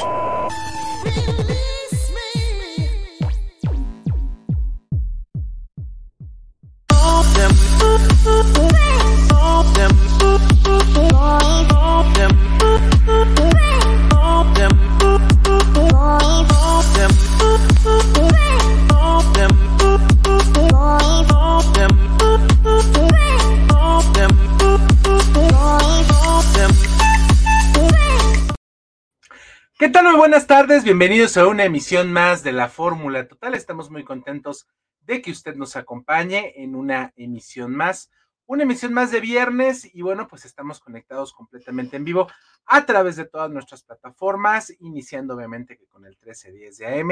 Really? Muy buenas tardes, bienvenidos a una emisión más de la Fórmula Total. Estamos muy contentos de que usted nos acompañe en una emisión más, una emisión más de viernes y bueno, pues estamos conectados completamente en vivo a través de todas nuestras plataformas, iniciando obviamente que con el 1310 de AM.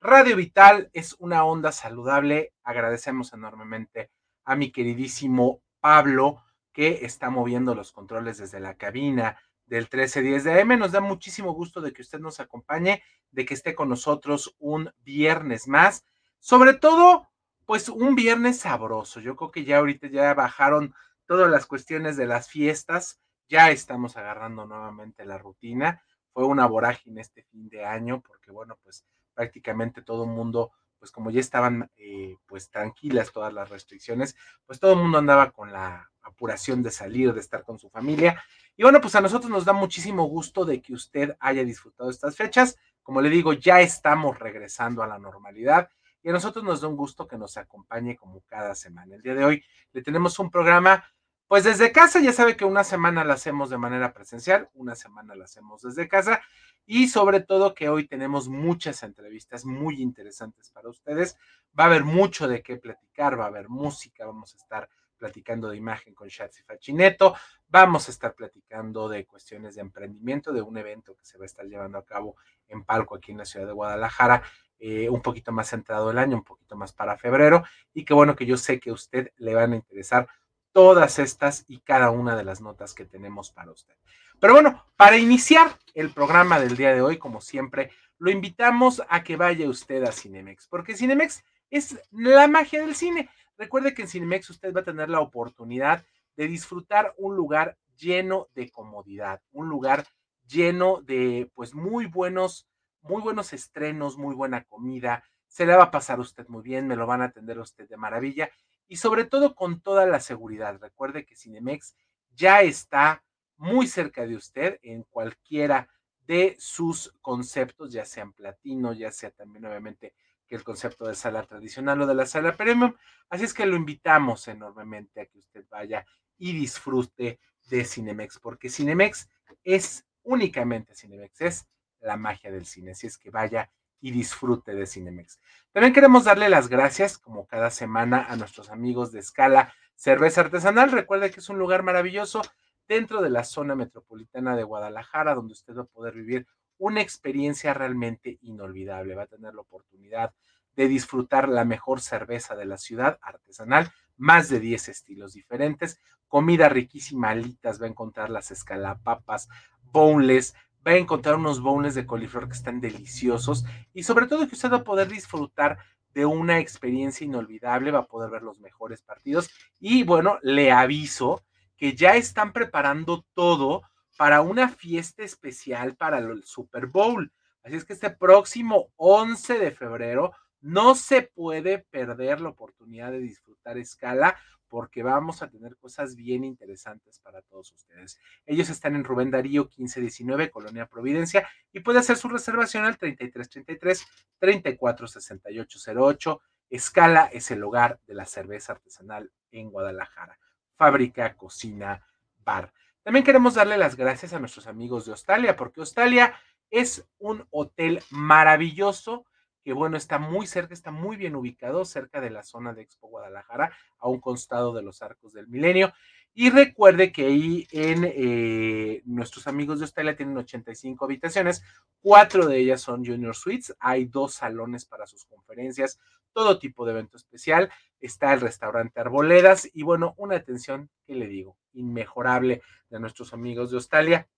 Radio Vital es una onda saludable. Agradecemos enormemente a mi queridísimo Pablo que está moviendo los controles desde la cabina del 1310 de AM. Nos da muchísimo gusto de que usted nos acompañe, de que esté con nosotros un viernes más. Sobre todo, pues un viernes sabroso. Yo creo que ya ahorita ya bajaron todas las cuestiones de las fiestas. Ya estamos agarrando nuevamente la rutina. Fue una vorágine este fin de año porque, bueno, pues prácticamente todo el mundo pues como ya estaban eh, pues tranquilas todas las restricciones, pues todo el mundo andaba con la apuración de salir, de estar con su familia. Y bueno, pues a nosotros nos da muchísimo gusto de que usted haya disfrutado estas fechas. Como le digo, ya estamos regresando a la normalidad y a nosotros nos da un gusto que nos acompañe como cada semana. El día de hoy le tenemos un programa, pues desde casa, ya sabe que una semana la hacemos de manera presencial, una semana la hacemos desde casa y sobre todo que hoy tenemos muchas entrevistas muy interesantes para ustedes. Va a haber mucho de qué platicar, va a haber música, vamos a estar platicando de imagen con Shatsi Fachineto, vamos a estar platicando de cuestiones de emprendimiento, de un evento que se va a estar llevando a cabo en Palco aquí en la ciudad de Guadalajara, eh, un poquito más centrado el año, un poquito más para febrero, y qué bueno que yo sé que a usted le van a interesar todas estas y cada una de las notas que tenemos para usted. Pero bueno, para iniciar el programa del día de hoy, como siempre, lo invitamos a que vaya usted a Cinemex, porque Cinemex es la magia del cine. Recuerde que en Cinemex usted va a tener la oportunidad de disfrutar un lugar lleno de comodidad, un lugar lleno de pues muy buenos, muy buenos estrenos, muy buena comida. Se le va a pasar usted muy bien, me lo van a atender a usted de maravilla y sobre todo con toda la seguridad. Recuerde que Cinemex ya está muy cerca de usted en cualquiera de sus conceptos, ya sean platino, ya sea también obviamente el concepto de sala tradicional o de la sala premium. Así es que lo invitamos enormemente a que usted vaya y disfrute de Cinemex, porque Cinemex es únicamente Cinemex, es la magia del cine. Así es que vaya y disfrute de Cinemex. También queremos darle las gracias, como cada semana, a nuestros amigos de Escala Cerveza Artesanal. Recuerde que es un lugar maravilloso dentro de la zona metropolitana de Guadalajara, donde usted va a poder vivir una experiencia realmente inolvidable. Va a tener la oportunidad de disfrutar la mejor cerveza de la ciudad artesanal, más de 10 estilos diferentes, comida riquísima, alitas, va a encontrar las escalapapas, boneless, va a encontrar unos boneless de coliflor que están deliciosos y sobre todo que usted va a poder disfrutar de una experiencia inolvidable, va a poder ver los mejores partidos y bueno, le aviso que ya están preparando todo para una fiesta especial para el Super Bowl. Así es que este próximo 11 de febrero no se puede perder la oportunidad de disfrutar escala porque vamos a tener cosas bien interesantes para todos ustedes. Ellos están en Rubén Darío 1519, Colonia Providencia, y puede hacer su reservación al 3333 346808. Escala es el hogar de la cerveza artesanal en Guadalajara fábrica, cocina, bar. También queremos darle las gracias a nuestros amigos de Australia, porque Australia es un hotel maravilloso que bueno, está muy cerca, está muy bien ubicado, cerca de la zona de Expo Guadalajara, a un costado de los arcos del milenio. Y recuerde que ahí en eh, nuestros amigos de Australia tienen 85 habitaciones, cuatro de ellas son Junior Suites, hay dos salones para sus conferencias, todo tipo de evento especial, está el restaurante Arboledas y bueno, una atención que le digo, inmejorable de nuestros amigos de Australia.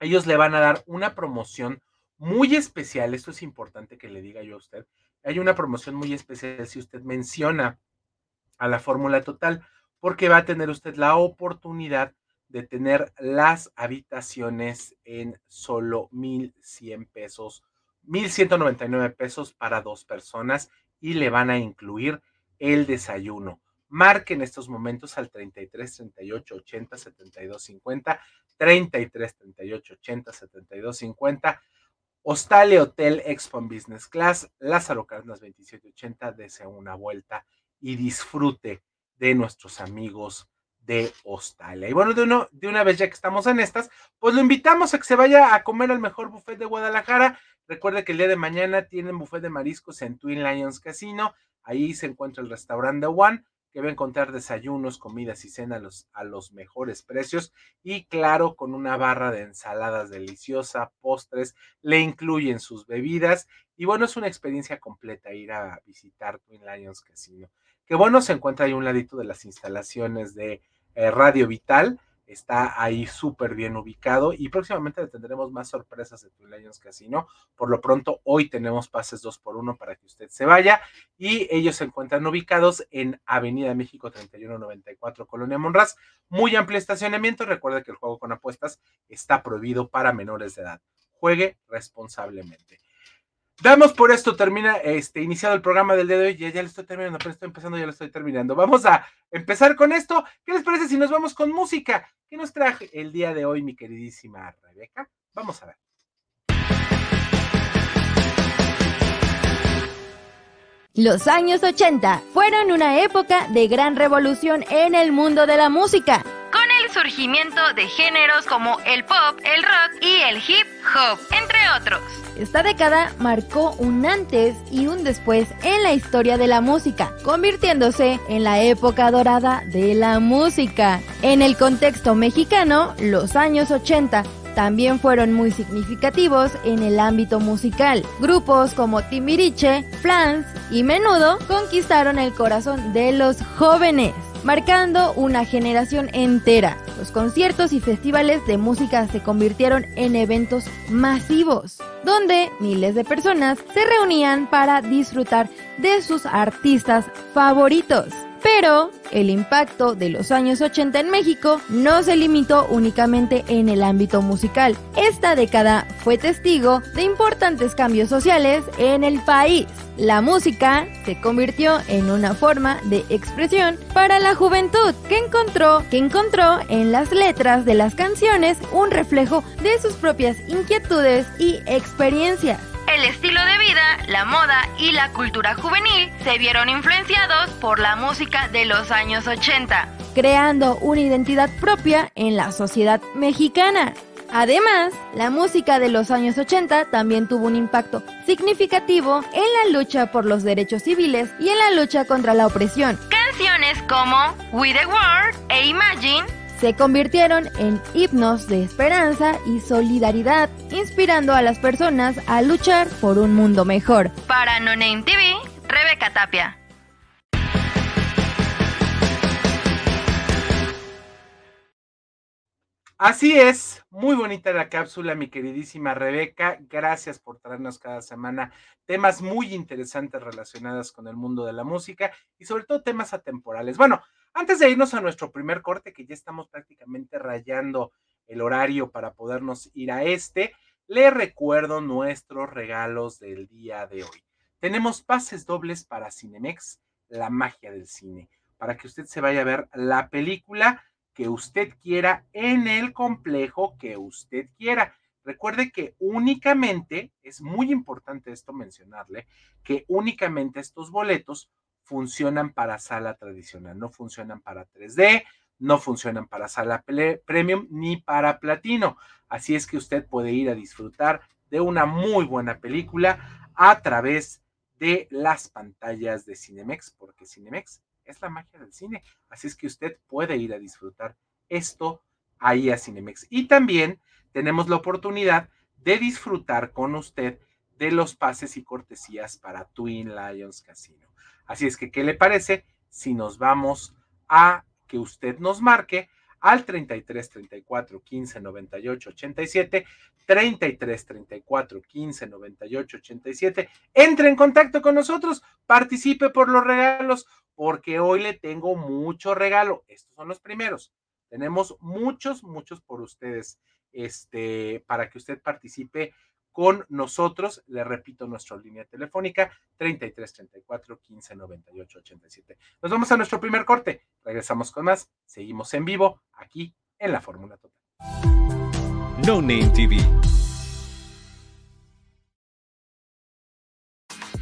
Ellos le van a dar una promoción muy especial, esto es importante que le diga yo a usted, hay una promoción muy especial si usted menciona a la fórmula total, porque va a tener usted la oportunidad de tener las habitaciones en solo 1,100 pesos, 1,199 pesos para dos personas y le van a incluir el desayuno. Marque en estos momentos al 33 38 80 72 50, 33 38 80 72 50. Hostale Hotel Expo Business Class, Lázaro Cárdenas 2780, desea una vuelta y disfrute de nuestros amigos de Hostalia. Y bueno, de, uno, de una vez ya que estamos en estas, pues lo invitamos a que se vaya a comer al mejor buffet de Guadalajara. Recuerde que el día de mañana tienen buffet de mariscos en Twin Lions Casino. Ahí se encuentra el restaurante One, que va a encontrar desayunos, comidas y cena a los, a los mejores precios. Y claro, con una barra de ensaladas deliciosa, postres, le incluyen sus bebidas. Y bueno, es una experiencia completa ir a visitar Twin Lions Casino. Que bueno, se encuentra ahí un ladito de las instalaciones de eh, Radio Vital. Está ahí súper bien ubicado y próximamente tendremos más sorpresas de Twin Casino. Por lo pronto, hoy tenemos pases 2 por 1 para que usted se vaya y ellos se encuentran ubicados en Avenida México 3194, Colonia Monraz. Muy amplio estacionamiento. Recuerde que el juego con apuestas está prohibido para menores de edad. Juegue responsablemente. Damos por esto, termina este, iniciado el programa del día de hoy. Ya, ya lo estoy terminando, pero estoy empezando, ya lo estoy terminando. Vamos a empezar con esto. ¿Qué les parece si nos vamos con música? ¿Qué nos traje el día de hoy, mi queridísima Rebeca? Vamos a ver. Los años 80 fueron una época de gran revolución en el mundo de la música, surgimiento de géneros como el pop, el rock y el hip hop, entre otros. Esta década marcó un antes y un después en la historia de la música, convirtiéndose en la época dorada de la música. En el contexto mexicano, los años 80 también fueron muy significativos en el ámbito musical. Grupos como Timbiriche, Flans y Menudo conquistaron el corazón de los jóvenes marcando una generación entera. Los conciertos y festivales de música se convirtieron en eventos masivos, donde miles de personas se reunían para disfrutar de sus artistas favoritos. Pero el impacto de los años 80 en México no se limitó únicamente en el ámbito musical. Esta década fue testigo de importantes cambios sociales en el país. La música se convirtió en una forma de expresión para la juventud que encontró, que encontró en las letras de las canciones un reflejo de sus propias inquietudes y experiencias. El estilo de vida, la moda y la cultura juvenil se vieron influenciados por la música de los años 80, creando una identidad propia en la sociedad mexicana. Además, la música de los años 80 también tuvo un impacto significativo en la lucha por los derechos civiles y en la lucha contra la opresión. Canciones como We the World e Imagine se convirtieron en himnos de esperanza y solidaridad, inspirando a las personas a luchar por un mundo mejor. Para No Name TV, Rebeca Tapia. Así es, muy bonita la cápsula, mi queridísima Rebeca. Gracias por traernos cada semana temas muy interesantes relacionados con el mundo de la música y sobre todo temas atemporales. Bueno, antes de irnos a nuestro primer corte, que ya estamos prácticamente rayando el horario para podernos ir a este, le recuerdo nuestros regalos del día de hoy. Tenemos pases dobles para Cinemex, la magia del cine, para que usted se vaya a ver la película que usted quiera en el complejo que usted quiera. Recuerde que únicamente, es muy importante esto mencionarle, que únicamente estos boletos funcionan para sala tradicional, no funcionan para 3D, no funcionan para sala premium ni para platino. Así es que usted puede ir a disfrutar de una muy buena película a través de las pantallas de Cinemex, porque Cinemex es la magia del cine. Así es que usted puede ir a disfrutar esto ahí a Cinemex. Y también tenemos la oportunidad de disfrutar con usted de los pases y cortesías para Twin Lions Casino. Así es que, ¿qué le parece si nos vamos a que usted nos marque al 33 34 15 98 87, 33 34 15 98 87. Entre en contacto con nosotros, participe por los regalos, porque hoy le tengo mucho regalo. Estos son los primeros. Tenemos muchos, muchos por ustedes, este, para que usted participe con nosotros. Le repito, nuestra línea telefónica 33 34 15 98 87. Nos vamos a nuestro primer corte. Regresamos con más. Seguimos en vivo aquí en la Fórmula Total. No Name TV.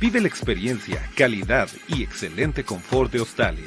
Vive la experiencia, calidad y excelente confort de Australia.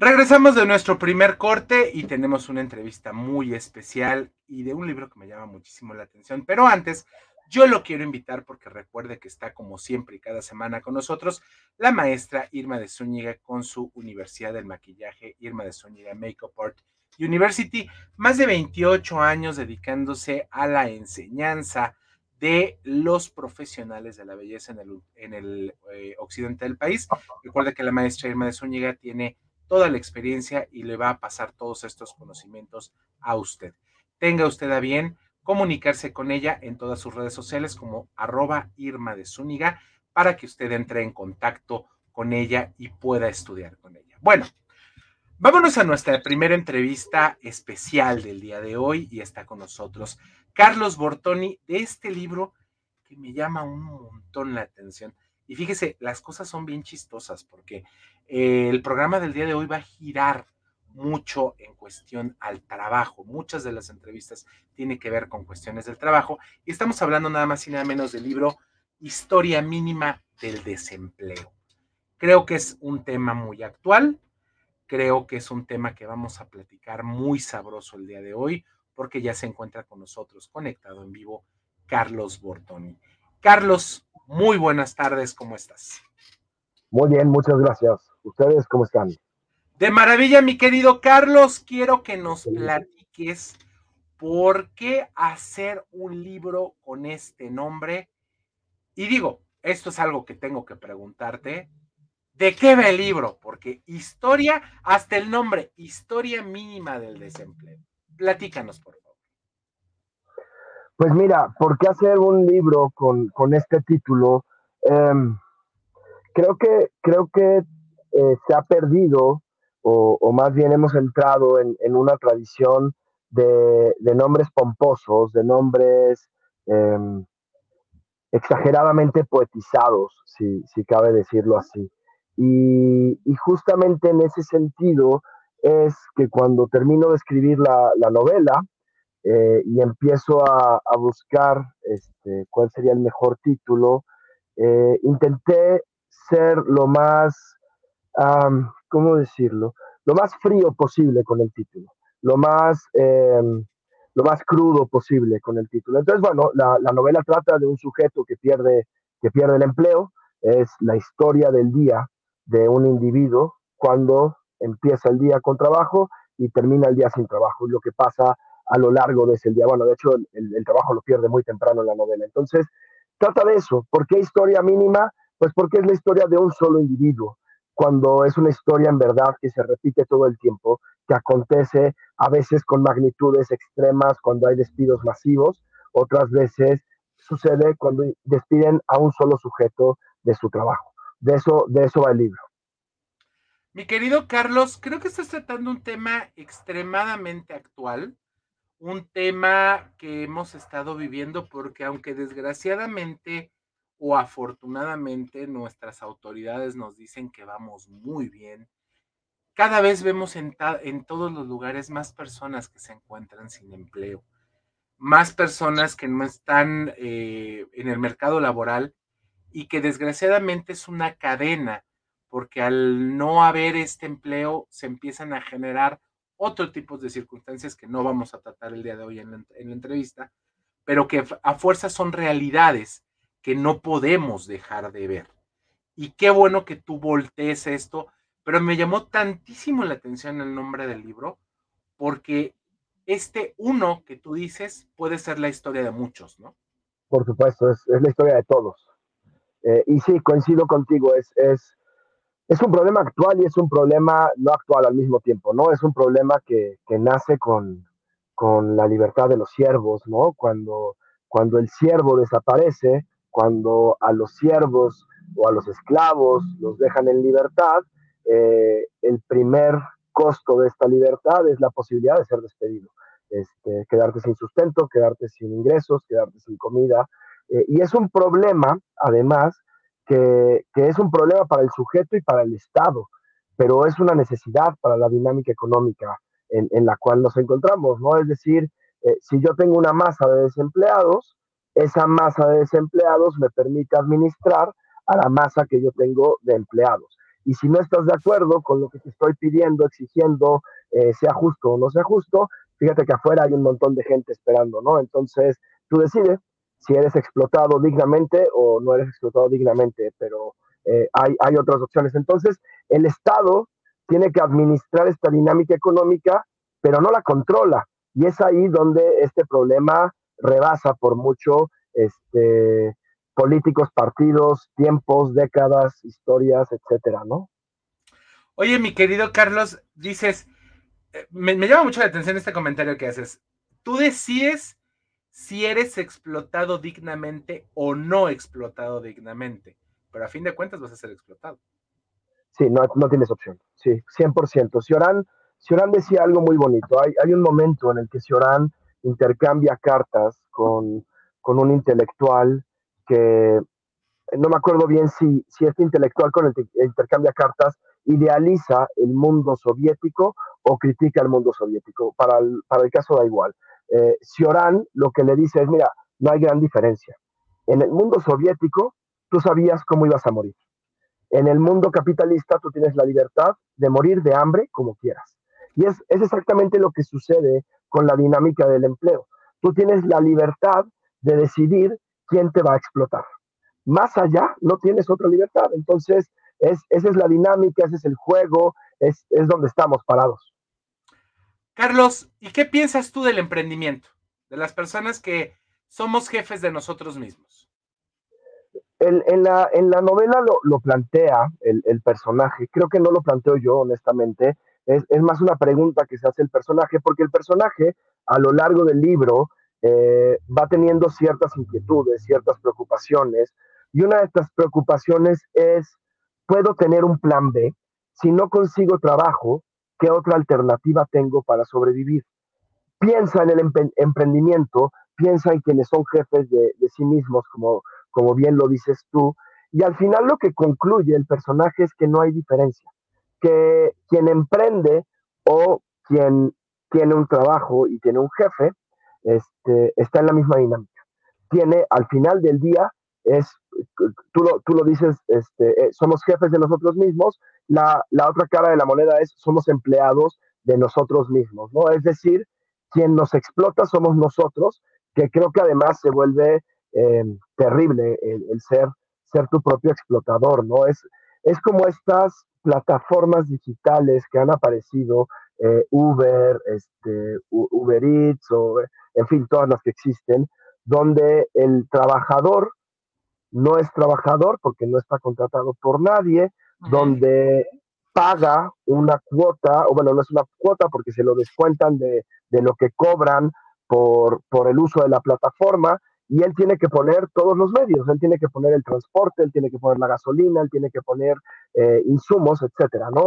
Regresamos de nuestro primer corte y tenemos una entrevista muy especial y de un libro que me llama muchísimo la atención. Pero antes, yo lo quiero invitar porque recuerde que está como siempre y cada semana con nosotros la maestra Irma de Zúñiga con su Universidad del Maquillaje, Irma de Zúñiga Makeup Art University, más de 28 años dedicándose a la enseñanza de los profesionales de la belleza en el, en el eh, occidente del país. Recuerde que la maestra Irma de Zúñiga tiene toda la experiencia y le va a pasar todos estos conocimientos a usted. Tenga usted a bien comunicarse con ella en todas sus redes sociales como arroba Irma de Zúñiga para que usted entre en contacto con ella y pueda estudiar con ella. Bueno, vámonos a nuestra primera entrevista especial del día de hoy y está con nosotros Carlos Bortoni de este libro que me llama un montón la atención. Y fíjese, las cosas son bien chistosas porque eh, el programa del día de hoy va a girar mucho en cuestión al trabajo. Muchas de las entrevistas tienen que ver con cuestiones del trabajo y estamos hablando nada más y nada menos del libro Historia mínima del desempleo. Creo que es un tema muy actual, creo que es un tema que vamos a platicar muy sabroso el día de hoy porque ya se encuentra con nosotros conectado en vivo Carlos Bortoni. Carlos, muy buenas tardes, ¿cómo estás? Muy bien, muchas gracias. ¿Ustedes cómo están? De maravilla, mi querido Carlos, quiero que nos platiques por qué hacer un libro con este nombre. Y digo, esto es algo que tengo que preguntarte. ¿De qué va el libro? Porque historia, hasta el nombre, historia mínima del desempleo. Platícanos, por favor. Pues mira, ¿por qué hacer un libro con, este título? Em, creo que, creo que eh, se ha perdido, o, más bien hemos entrado en, una tradición de, nombres pomposos, de nombres em, exageradamente poetizados, si, cabe decirlo así. Y, justamente en ese sentido es que cuando termino de escribir la novela, eh, y empiezo a, buscar este, cuál sería el mejor título. Eh, intenté ser lo más, ¿cómo decirlo? Lo más frío posible con el título, lo más, em, lo más crudo posible con el título. Entonces, bueno, la, novela trata de un sujeto que pierde, que pierde el empleo, es la historia del día de un individuo cuando empieza el día con trabajo y termina el día sin trabajo, y lo que pasa a lo largo de ese día. Bueno, de hecho, el, trabajo lo pierde muy temprano en la novela. Entonces, trata de eso. ¿Por qué historia mínima? Pues porque es la historia de un solo individuo, cuando es una historia en verdad que se repite todo el tiempo, que acontece a veces con magnitudes extremas cuando hay despidos masivos, otras veces sucede cuando despiden a un solo sujeto de su trabajo. De eso, de eso va el libro. Mi querido Carlos, creo que estás tratando un tema extremadamente actual, un tema que hemos estado viviendo porque aunque desgraciadamente o afortunadamente nuestras autoridades nos dicen que vamos muy bien, cada vez vemos en, todos los lugares más personas que se encuentran sin empleo más personas que no están eh, en el mercado laboral y que desgraciadamente es una cadena, porque al no haber este empleo se empiezan a generar otro tipo de circunstancias que no vamos a tratar el día de hoy en la, en la entrevista, pero que a fuerza son realidades que no podemos dejar de ver. Y qué bueno que tú voltees esto, pero me llamó tantísimo la atención el nombre del libro, porque este uno que tú dices puede ser la historia de muchos, ¿no? Por supuesto, es, la historia de todos. Eh, y sí, coincido contigo, es, es, es, un problema actual y es un problema no actual al mismo tiempo, ¿no? Es un problema que, que nace con, con, la libertad de los siervos, ¿no? Cuando, cuando el siervo desaparece, cuando a los siervos o a los esclavos los dejan en libertad, eh, el primer costo de esta libertad es la posibilidad de ser despedido. Este, quedarte sin sustento, quedarte sin ingresos, quedarte sin comida. Eh, y es un problema, además, que, es un problema para el sujeto y para el Estado, pero es una necesidad para la dinámica económica en, la cual nos encontramos, ¿no? Es decir, eh, si yo tengo una masa de desempleados, esa masa de desempleados me permite administrar a la masa que yo tengo de empleados. Y si no estás de acuerdo con lo que te estoy pidiendo, exigiendo, eh, sea justo o no sea justo, fíjate que afuera hay un montón de gente esperando, ¿no? Entonces, tú decides si eres explotado dignamente o no eres explotado dignamente, pero eh, hay, hay otras opciones. Entonces, el Estado tiene que administrar esta dinámica económica, pero no la controla. Y es ahí donde este problema rebasa por mucho este, políticos, partidos, tiempos, décadas, historias, etcétera, ¿no? Oye, mi querido Carlos, dices, eh, me, llama mucho la atención este comentario que haces. Tú decides si eres explotado dignamente o no explotado dignamente, pero a fin de cuentas vas a ser explotado. Sí, no, no tienes opción. Sí, 100%. Ciorán, Ciorán decía algo muy bonito. Hay, un momento en el que Ciorán intercambia cartas con, con un intelectual que no me acuerdo bien si, si este intelectual con el que intercambia cartas idealiza el mundo soviético o critica el mundo soviético. Para para el caso da igual. Eh, Cioran lo que le dice es, mira, no hay gran diferencia. En el mundo soviético tú sabías cómo ibas a morir. En el mundo capitalista tú tienes la libertad de morir de hambre como quieras. Y es, es exactamente lo que sucede con la dinámica del empleo. Tú tienes la libertad de decidir quién te va a explotar. Más allá no tienes otra libertad. Entonces, es, esa es la dinámica, ese es el juego, es, donde estamos parados. Carlos, ¿y qué piensas tú del emprendimiento? De las personas que somos jefes de nosotros mismos. en, la, novela lo, plantea el, personaje, creo que no lo planteo yo, honestamente, es, más una pregunta que se hace el personaje, porque el personaje a lo largo del libro eh, va teniendo ciertas inquietudes, ciertas preocupaciones, y una de estas preocupaciones es puedo tener un plan B. Si no consigo trabajo, ¿qué otra alternativa tengo para sobrevivir? Piensa en el emprendimiento, piensa en quienes son jefes de, sí mismos, como, como bien lo dices tú, y al final lo que concluye el personaje es que no hay diferencia, que quien emprende o quien tiene un trabajo y tiene un jefe, este, está en la misma dinámica. Tiene al final del día es, tú lo, tú lo dices, este, eh, somos jefes de nosotros mismos, la, la, otra cara de la moneda es somos empleados de nosotros mismos, ¿no? Es decir, quien nos explota somos nosotros, que creo que además se vuelve eh, terrible el, ser, ser tu propio explotador, ¿no? Es, es como estas plataformas digitales que han aparecido, eh, Uber, este, Uber Eats, o en fin, todas las que existen, donde el trabajador no es trabajador porque no está contratado por nadie, donde paga una cuota, o bueno, no es una cuota porque se lo descuentan de, de lo que cobran por, por el uso de la plataforma, y él tiene que poner todos los medios, él tiene que poner el transporte, él tiene que poner la gasolina, él tiene que poner eh, insumos, etcétera, ¿no?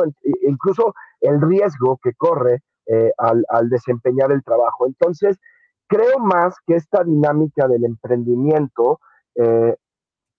incluso el riesgo que corre eh, al, al, desempeñar el trabajo. Entonces, creo más que esta dinámica del emprendimiento, eh,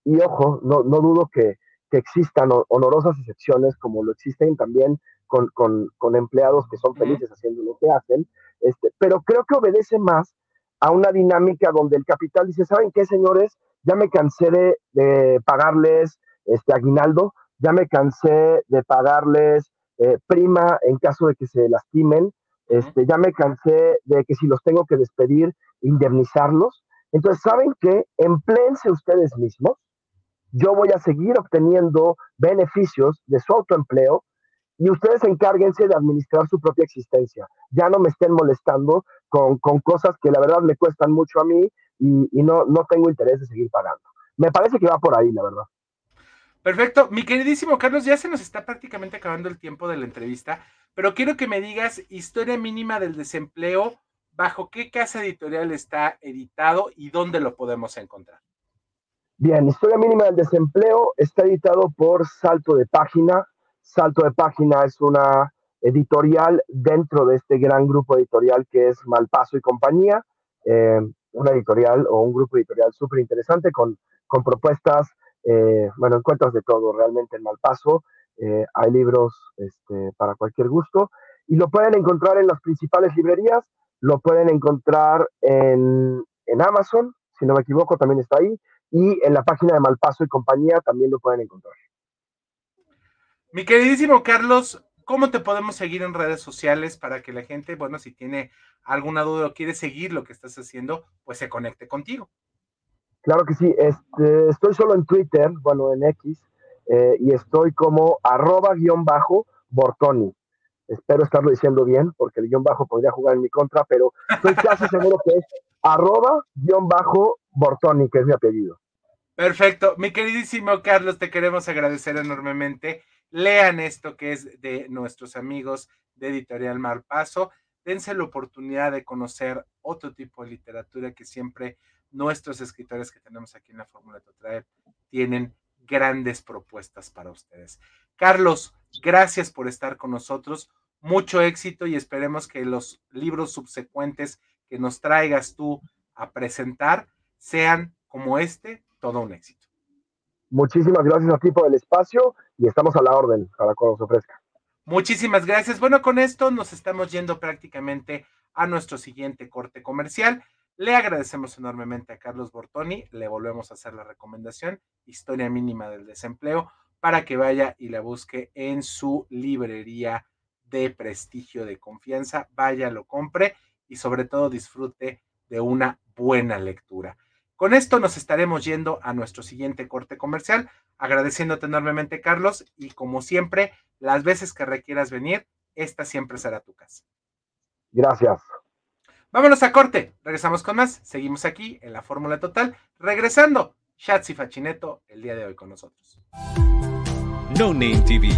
y ojo, no, no dudo que, que, existan honorosas excepciones, como lo existen también con, con, con empleados que son felices haciendo lo que hacen, este, pero creo que obedece más a una dinámica donde el capital dice, ¿saben qué, señores? Ya me cansé de, pagarles este aguinaldo, ya me cansé de pagarles eh, prima en caso de que se lastimen, este, ya me cansé de que si los tengo que despedir, indemnizarlos. Entonces, ¿saben qué? Empleense ustedes mismos. Yo voy a seguir obteniendo beneficios de su autoempleo y ustedes encárguense de administrar su propia existencia. Ya no me estén molestando con, cosas que la verdad me cuestan mucho a mí y, no, no tengo interés de seguir pagando. Me parece que va por ahí, la verdad. Perfecto. Mi queridísimo Carlos, ya se nos está prácticamente acabando el tiempo de la entrevista, pero quiero que me digas historia mínima del desempleo, bajo qué casa editorial está editado y dónde lo podemos encontrar. Bien, Historia mínima del desempleo está editado por Salto de Página, Salto de Página es una editorial dentro de este gran grupo editorial que es Malpaso y compañía, eh, una editorial o un grupo editorial súper interesante con, con propuestas, eh, bueno, encuentras de todo realmente en Malpaso, eh, hay libros este, para cualquier gusto. Y lo pueden encontrar en las principales librerías, lo pueden encontrar en, en Amazon, si no me equivoco, también está ahí, y en la página de Malpaso y compañía también lo pueden encontrar. Mi queridísimo Carlos, ¿cómo te podemos seguir en redes sociales para que la gente, bueno, si tiene alguna duda o quiere seguir lo que estás haciendo, pues se conecte contigo? Claro que sí, este, estoy solo en Twitter, bueno, en X, eh, y estoy como arroba guion bajo Bortoni. Espero estarlo diciendo bien, porque el guion bajo podría jugar en mi contra, pero estoy casi seguro que es arroba guion bajo Bortoni, que es mi apellido. Perfecto. Mi queridísimo Carlos, te queremos agradecer enormemente lean esto que es de nuestros amigos de Editorial Malpaso, dense la oportunidad de conocer otro tipo de literatura que siempre nuestros escritores que tenemos aquí en la Fórmula Total tienen grandes propuestas para ustedes. Carlos, gracias por estar con nosotros, mucho éxito y esperemos que los libros subsecuentes que nos traigas tú a presentar sean como este, todo un éxito. Muchísimas gracias a ti por el espacio y estamos a la orden para cuando se ofrezca. Muchísimas gracias. Bueno, con esto nos estamos yendo prácticamente a nuestro siguiente corte comercial. Le agradecemos enormemente a Carlos Bortoni, le volvemos a hacer la recomendación, Historia Mínima del Desempleo, para que vaya y la busque en su librería de prestigio, de confianza, vaya, lo compre y sobre todo disfrute de una buena lectura. Con esto nos estaremos yendo a nuestro siguiente corte comercial, agradeciéndote enormemente, Carlos, y como siempre, las veces que requieras venir, esta siempre será tu casa. Gracias. Vámonos a corte, regresamos con más, seguimos aquí en la Fórmula Total, regresando, Shatsi Fachineto el día de hoy con nosotros. No Name TV.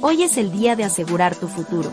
Hoy es el día de asegurar tu futuro.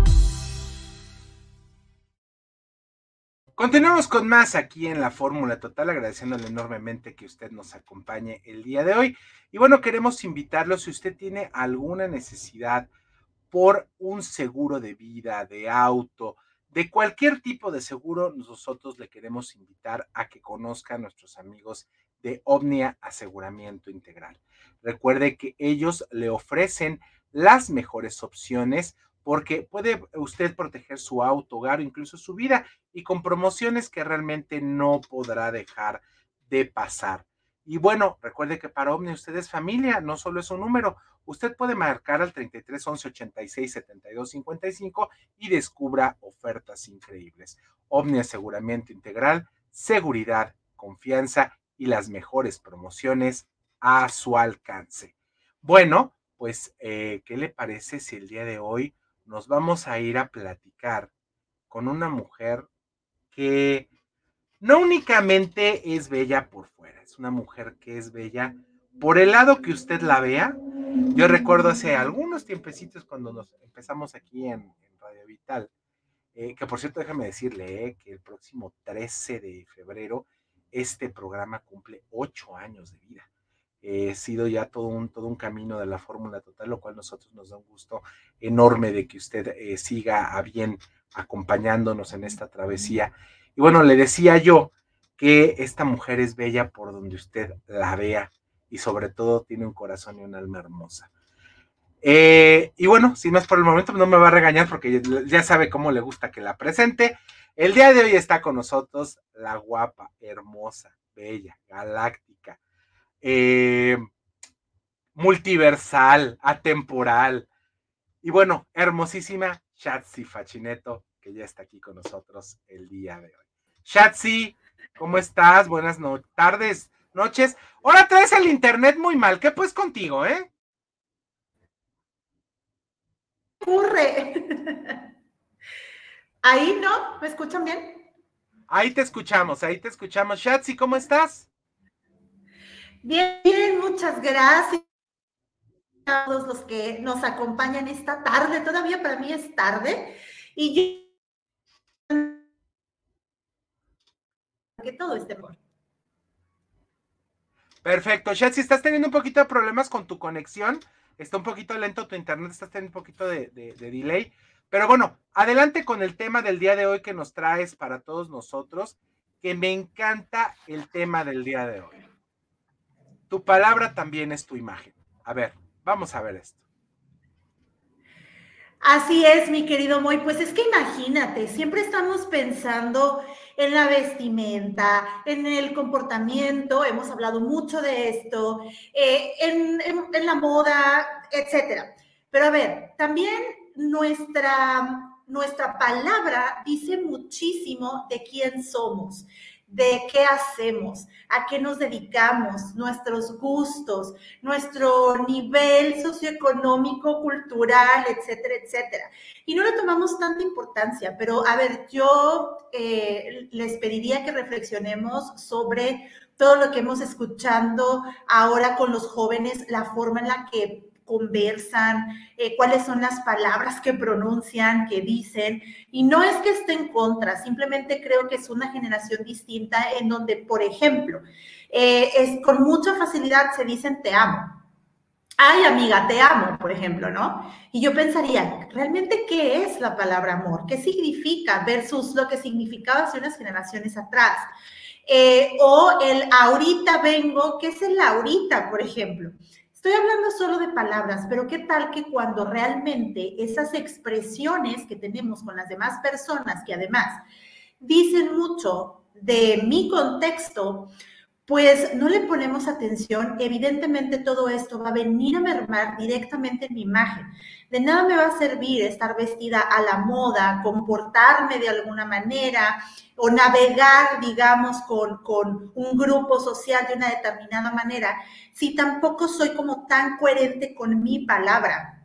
Continuamos con más aquí en la Fórmula Total, agradeciéndole enormemente que usted nos acompañe el día de hoy. Y bueno, queremos invitarlo si usted tiene alguna necesidad por un seguro de vida, de auto, de cualquier tipo de seguro, nosotros le queremos invitar a que conozca a nuestros amigos de Omnia Aseguramiento Integral. Recuerde que ellos le ofrecen las mejores opciones porque puede usted proteger su auto, hogar o incluso su vida y con promociones que realmente no podrá dejar de pasar. Y bueno, recuerde que para Omni usted es familia, no solo es un número. Usted puede marcar al 33 11 86 72 55 y descubra ofertas increíbles. Omni Aseguramiento Integral, seguridad, confianza y las mejores promociones a su alcance. Bueno, pues, eh, ¿qué le parece si el día de hoy nos vamos a ir a platicar con una mujer que no únicamente es bella por fuera, es una mujer que es bella por el lado que usted la vea. Yo recuerdo hace algunos tiempecitos cuando nos empezamos aquí en, Radio Vital, eh, que por cierto déjame decirle eh, que el próximo 13 de febrero este programa cumple ocho años de vida. Eh, sido ya todo un, todo un camino de la fórmula total, lo cual nosotros nos da un gusto enorme de que usted eh, siga a bien acompañándonos en esta travesía. Y bueno, le decía yo que esta mujer es bella por donde usted la vea y sobre todo tiene un corazón y un alma hermosa. Eh, y bueno, sin más por el momento, no me va a regañar porque ya sabe cómo le gusta que la presente. El día de hoy está con nosotros la guapa, hermosa, bella, galáctica, eh, multiversal, atemporal. Y bueno, hermosísima Shatsi Fachineto, que ya está aquí con nosotros el día de hoy. Shatsi, ¿cómo estás? Buenas tardes, noches. Ahora traes el internet muy mal. ¿Qué pues contigo, eh? ocurre? Ahí no, ¿me escuchan bien? Ahí te escuchamos, ahí te escuchamos. Shatsi, ¿cómo estás? Bien, muchas gracias a todos los que nos acompañan esta tarde. Todavía para mí es tarde. Y yo que todo esté por. Perfecto. Chat, si estás teniendo un poquito de problemas con tu conexión, está un poquito lento tu internet, estás teniendo un poquito de delay. Pero bueno, adelante con el tema del día de hoy que nos traes para todos nosotros, que me encanta el tema del día de hoy. Tu palabra también es tu imagen. A ver, vamos a ver esto. Así es, mi querido Moy. Pues es que imagínate, siempre estamos pensando en la vestimenta, en el comportamiento, hemos hablado mucho de esto, eh, en, en la moda, etcétera. Pero a ver, también nuestra, nuestra palabra dice muchísimo de quién somos de qué hacemos, a qué nos dedicamos, nuestros gustos, nuestro nivel socioeconómico, cultural, etcétera, etcétera. Y no le tomamos tanta importancia, pero a ver, yo eh, les pediría que reflexionemos sobre todo lo que hemos escuchando ahora con los jóvenes, la forma en la que conversan, eh, cuáles son las palabras que pronuncian, que dicen. Y no es que esté en contra, simplemente creo que es una generación distinta en donde, por ejemplo, eh, es, con mucha facilidad se dicen te amo. Ay, amiga, te amo, por ejemplo, ¿no? Y yo pensaría, ¿realmente qué es la palabra amor? ¿Qué significa versus lo que significaba hace unas generaciones atrás? Eh, o el ahorita vengo, ¿qué es el ahorita, por ejemplo? Estoy hablando solo de palabras, pero ¿qué tal que cuando realmente esas expresiones que tenemos con las demás personas, que además dicen mucho de mi contexto, pues no le ponemos atención, evidentemente todo esto va a venir a mermar directamente en mi imagen. De nada me va a servir estar vestida a la moda, comportarme de alguna manera o navegar, digamos, con, con un grupo social de una determinada manera, si tampoco soy como tan coherente con mi palabra.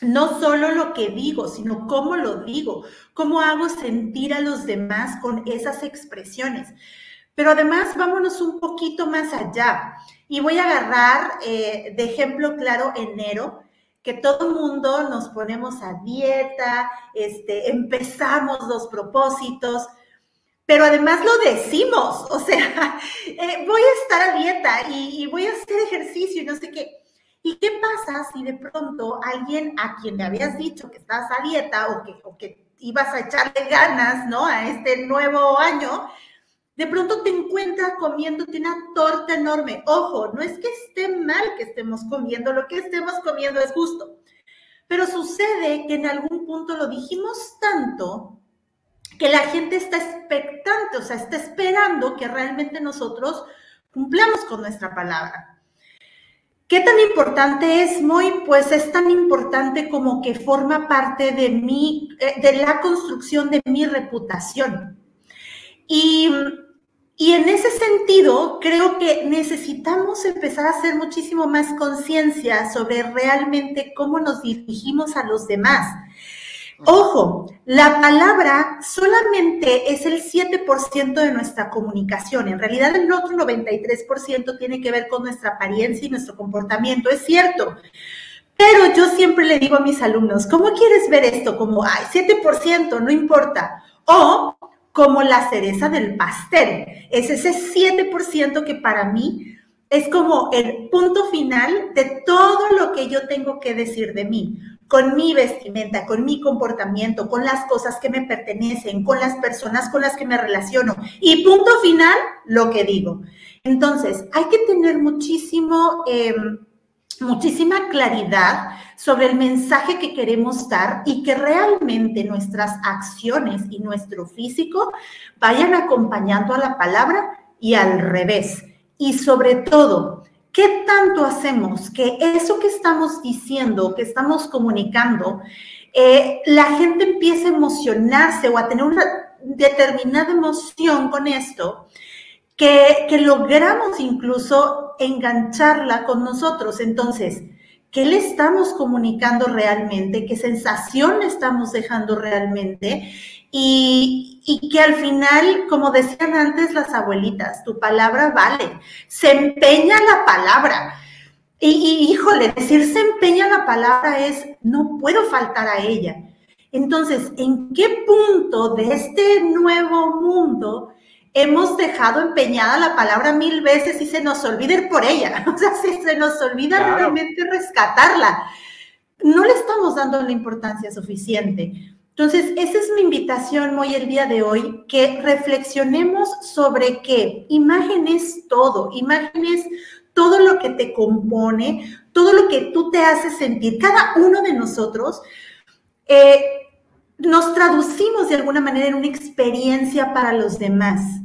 No solo lo que digo, sino cómo lo digo, cómo hago sentir a los demás con esas expresiones. Pero además, vámonos un poquito más allá. Y voy a agarrar eh, de ejemplo claro enero que todo el mundo nos ponemos a dieta, este, empezamos los propósitos, pero además lo decimos, o sea, eh, voy a estar a dieta y, voy a hacer ejercicio y no sé qué. ¿Y qué pasa si de pronto alguien a quien le habías dicho que estás a dieta o que, o que ibas a echarle ganas, ¿no? A este nuevo año, de pronto te encuentras comiéndote una torta enorme. Ojo, no es que esté mal que estemos comiendo, lo que estemos comiendo es justo. Pero sucede que en algún punto lo dijimos tanto que la gente está expectante, o sea, está esperando que realmente nosotros cumplamos con nuestra palabra. ¿Qué tan importante es, Moy? Pues es tan importante como que forma parte de mi, eh, de la construcción de mi reputación. Y, en ese sentido, creo que necesitamos empezar a hacer muchísimo más conciencia sobre realmente cómo nos dirigimos a los demás. Ojo, la palabra solamente es el 7% de nuestra comunicación. En realidad el otro 93% tiene que ver con nuestra apariencia y nuestro comportamiento. Es cierto. Pero yo siempre le digo a mis alumnos, ¿cómo quieres ver esto? Como, ay, 7%, no importa. O como la cereza del pastel. Es ese 7% que para mí es como el punto final de todo lo que yo tengo que decir de mí, con mi vestimenta, con mi comportamiento, con las cosas que me pertenecen, con las personas con las que me relaciono. Y punto final, lo que digo. Entonces, hay que tener muchísimo... Em, muchísima claridad sobre el mensaje que queremos dar y que realmente nuestras acciones y nuestro físico vayan acompañando a la palabra y al revés. Y sobre todo, ¿qué tanto hacemos que eso que estamos diciendo, que estamos comunicando, eh, la gente empiece a emocionarse o a tener una determinada emoción con esto? Que, logramos incluso engancharla con nosotros. Entonces, ¿qué le estamos comunicando realmente? ¿Qué sensación le estamos dejando realmente? Y, y, que al final, como decían antes las abuelitas, tu palabra vale, se empeña la palabra. Y, y, híjole, decir se empeña la palabra es, no puedo faltar a ella. Entonces, ¿en qué punto de este nuevo mundo hemos dejado empeñada la palabra mil veces y se nos olvida ir por ella. O sea, se, nos olvida realmente rescatarla. No le estamos dando la importancia suficiente. Entonces, esa es mi invitación hoy, el día de hoy, que reflexionemos sobre qué imagen es todo, imagen es todo lo que te compone, todo lo que tú te haces sentir. Cada uno de nosotros eh, nos traducimos de alguna manera en una experiencia para los demás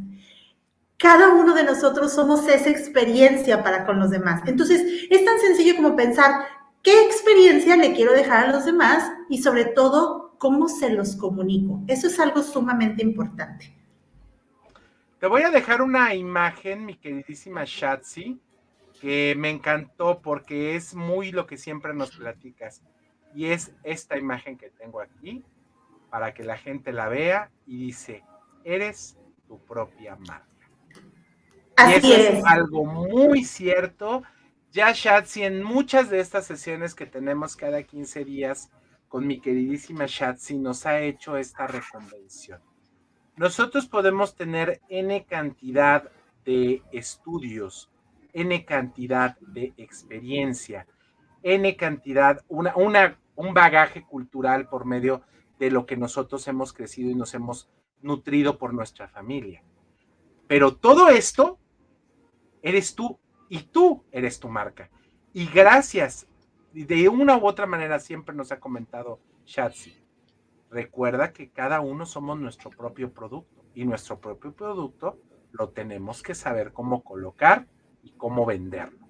cada uno de nosotros somos esa experiencia para con los demás. Entonces, es tan sencillo como pensar qué experiencia le quiero dejar a los demás y sobre todo, cómo se los comunico. Eso es algo sumamente importante. Te voy a dejar una imagen, mi queridísima Shatsi, que me encantó porque es muy lo que siempre nos platicas. Y es esta imagen que tengo aquí para que la gente la vea y dice, eres tu propia marca. Así y eso es. algo muy cierto. Ya Shatsi, en muchas de estas sesiones que tenemos cada 15 días con mi queridísima Shatsi, nos ha hecho esta reconvención. Nosotros podemos tener N cantidad de estudios, N cantidad de experiencia, N cantidad, una, una, un bagaje cultural por medio de lo que nosotros hemos crecido y nos hemos nutrido por nuestra familia. Pero todo esto eres tú y tú eres tu marca. Y gracias, de una u otra manera siempre nos ha comentado Shatsi, recuerda que cada uno somos nuestro propio producto y nuestro propio producto lo tenemos que saber cómo colocar y cómo venderlo.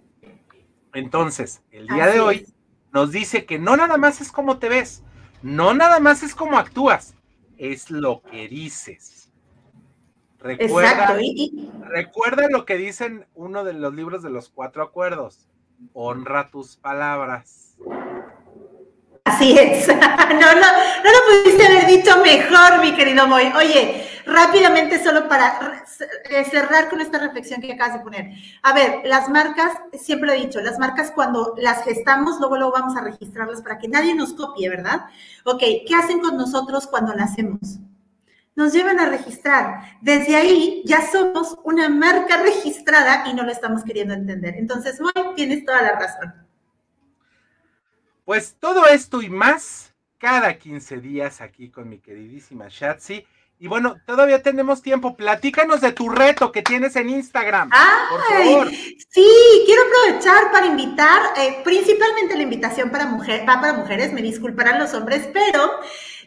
Entonces, el día de hoy nos dice que no nada más es como te ves, no nada más es como actúas, es lo que dices. Recuerda, recuerda lo que dicen uno de los libros de los cuatro acuerdos. Honra tus palabras. Así es. No, no, no lo pudiste haber dicho mejor, mi querido Moy. Oye, rápidamente, solo para eh, cerrar con esta reflexión que acabas de poner. A ver, las marcas, siempre lo he dicho, las marcas cuando las gestamos, luego luego vamos a registrarlas para que nadie nos copie, ¿verdad? Ok, ¿qué hacen con nosotros cuando nacemos? Nos llevan a registrar. Desde ahí ya somos una marca registrada y no lo estamos queriendo entender. Entonces, Moy, tienes toda la razón. Pues todo esto y más cada 15 días aquí con mi queridísima Shatsi. Y bueno, todavía tenemos tiempo. Platícanos de tu reto que tienes en Instagram. por favor. Sí, quiero aprovechar para invitar, eh, principalmente la invitación para mujeres, va para mujeres, me disculparán los hombres, pero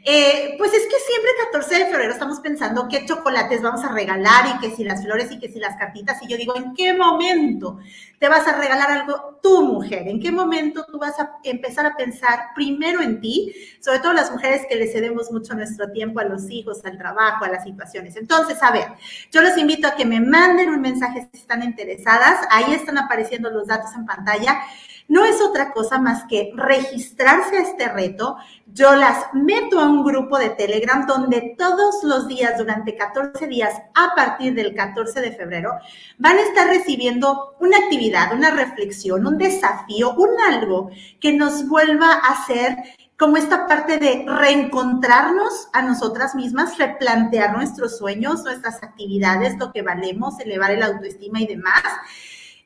eh, pues es que siempre 14 de febrero estamos pensando qué chocolates vamos a regalar y que si las flores y que si las cartitas. Y yo digo, ¿en qué momento te vas a regalar algo tu mujer? ¿En qué momento tú vas a empezar a pensar primero en ti? Sobre todo las mujeres que le cedemos mucho nuestro tiempo a los hijos, al trabajo, a las situaciones. Entonces, a ver, yo los invito a que me manden un mensaje si están interesadas. Ahí están apareciendo los datos en pantalla no es otra cosa más que registrarse a este reto. Yo las meto a un grupo de Telegram donde todos los días, durante 14 días, a partir del 14 de febrero, van a estar recibiendo una actividad, una reflexión, un desafío, un algo que nos vuelva a hacer como esta parte de reencontrarnos a nosotras mismas, replantear nuestros sueños, nuestras actividades, lo que valemos, elevar el autoestima y demás.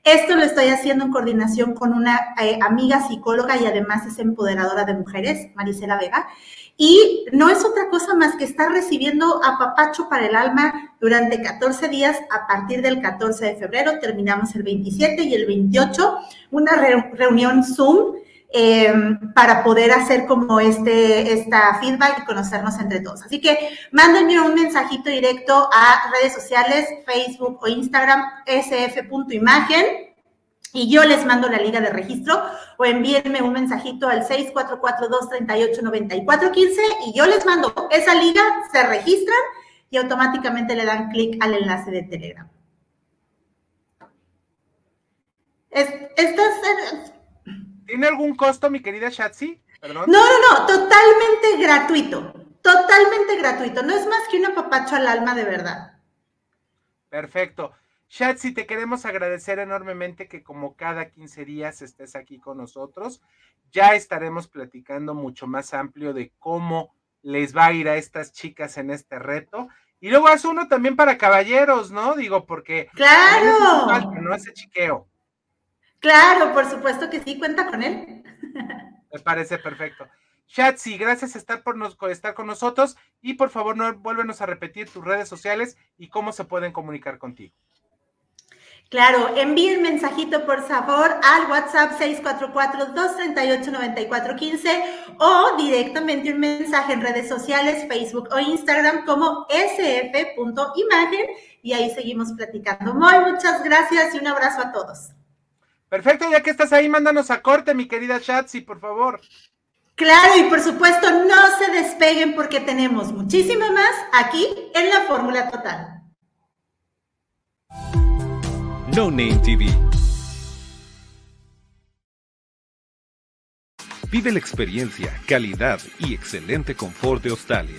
Esto lo estoy haciendo en coordinación con una eh, amiga psicóloga y además es empoderadora de mujeres, Marisela Vega. Y no es otra cosa más que estar recibiendo a Papacho para el alma durante 14 días a partir del 14 de febrero. Terminamos el 27 y el 28, una reunión Zoom Em, para poder hacer como este esta feedback y conocernos entre todos. Así que mándenme un mensajito directo a redes sociales, Facebook o Instagram, sf.imagen, y yo les mando la liga de registro o envíenme un mensajito al 644-238-9415 y yo les mando esa liga, se registran y automáticamente le dan clic al enlace de Telegram. Es, estas, ¿Tiene algún costo, mi querida Shatsi? No, no, no, totalmente gratuito. Totalmente gratuito. No es más que un apapacho al alma de verdad. Perfecto. Shatsi, te queremos agradecer enormemente que como cada 15 días estés aquí con nosotros. Ya estaremos platicando mucho más amplio de cómo les va a ir a estas chicas en este reto. Y luego haz uno también para caballeros, ¿no? Digo, porque... Claro. No ese chiqueo. Claro, por supuesto que sí, cuenta con él. Me parece perfecto. Shatsi, gracias estar por, estar con nosotros y por favor no vuélvenos a repetir tus redes sociales y cómo se pueden comunicar contigo. Claro, envíen mensajito por favor al WhatsApp 644-238-9415 o directamente un mensaje en redes sociales, Facebook o Instagram como sf.imagen y ahí seguimos platicando. Muy muchas gracias y un abrazo a todos. Perfecto, ya que estás ahí, mándanos a corte, mi querida Shatsi, por favor. Claro, y por supuesto, no se despeguen porque tenemos muchísimo más aquí en la Fórmula Total. No Name TV. Vive la experiencia, calidad y excelente confort de Australia.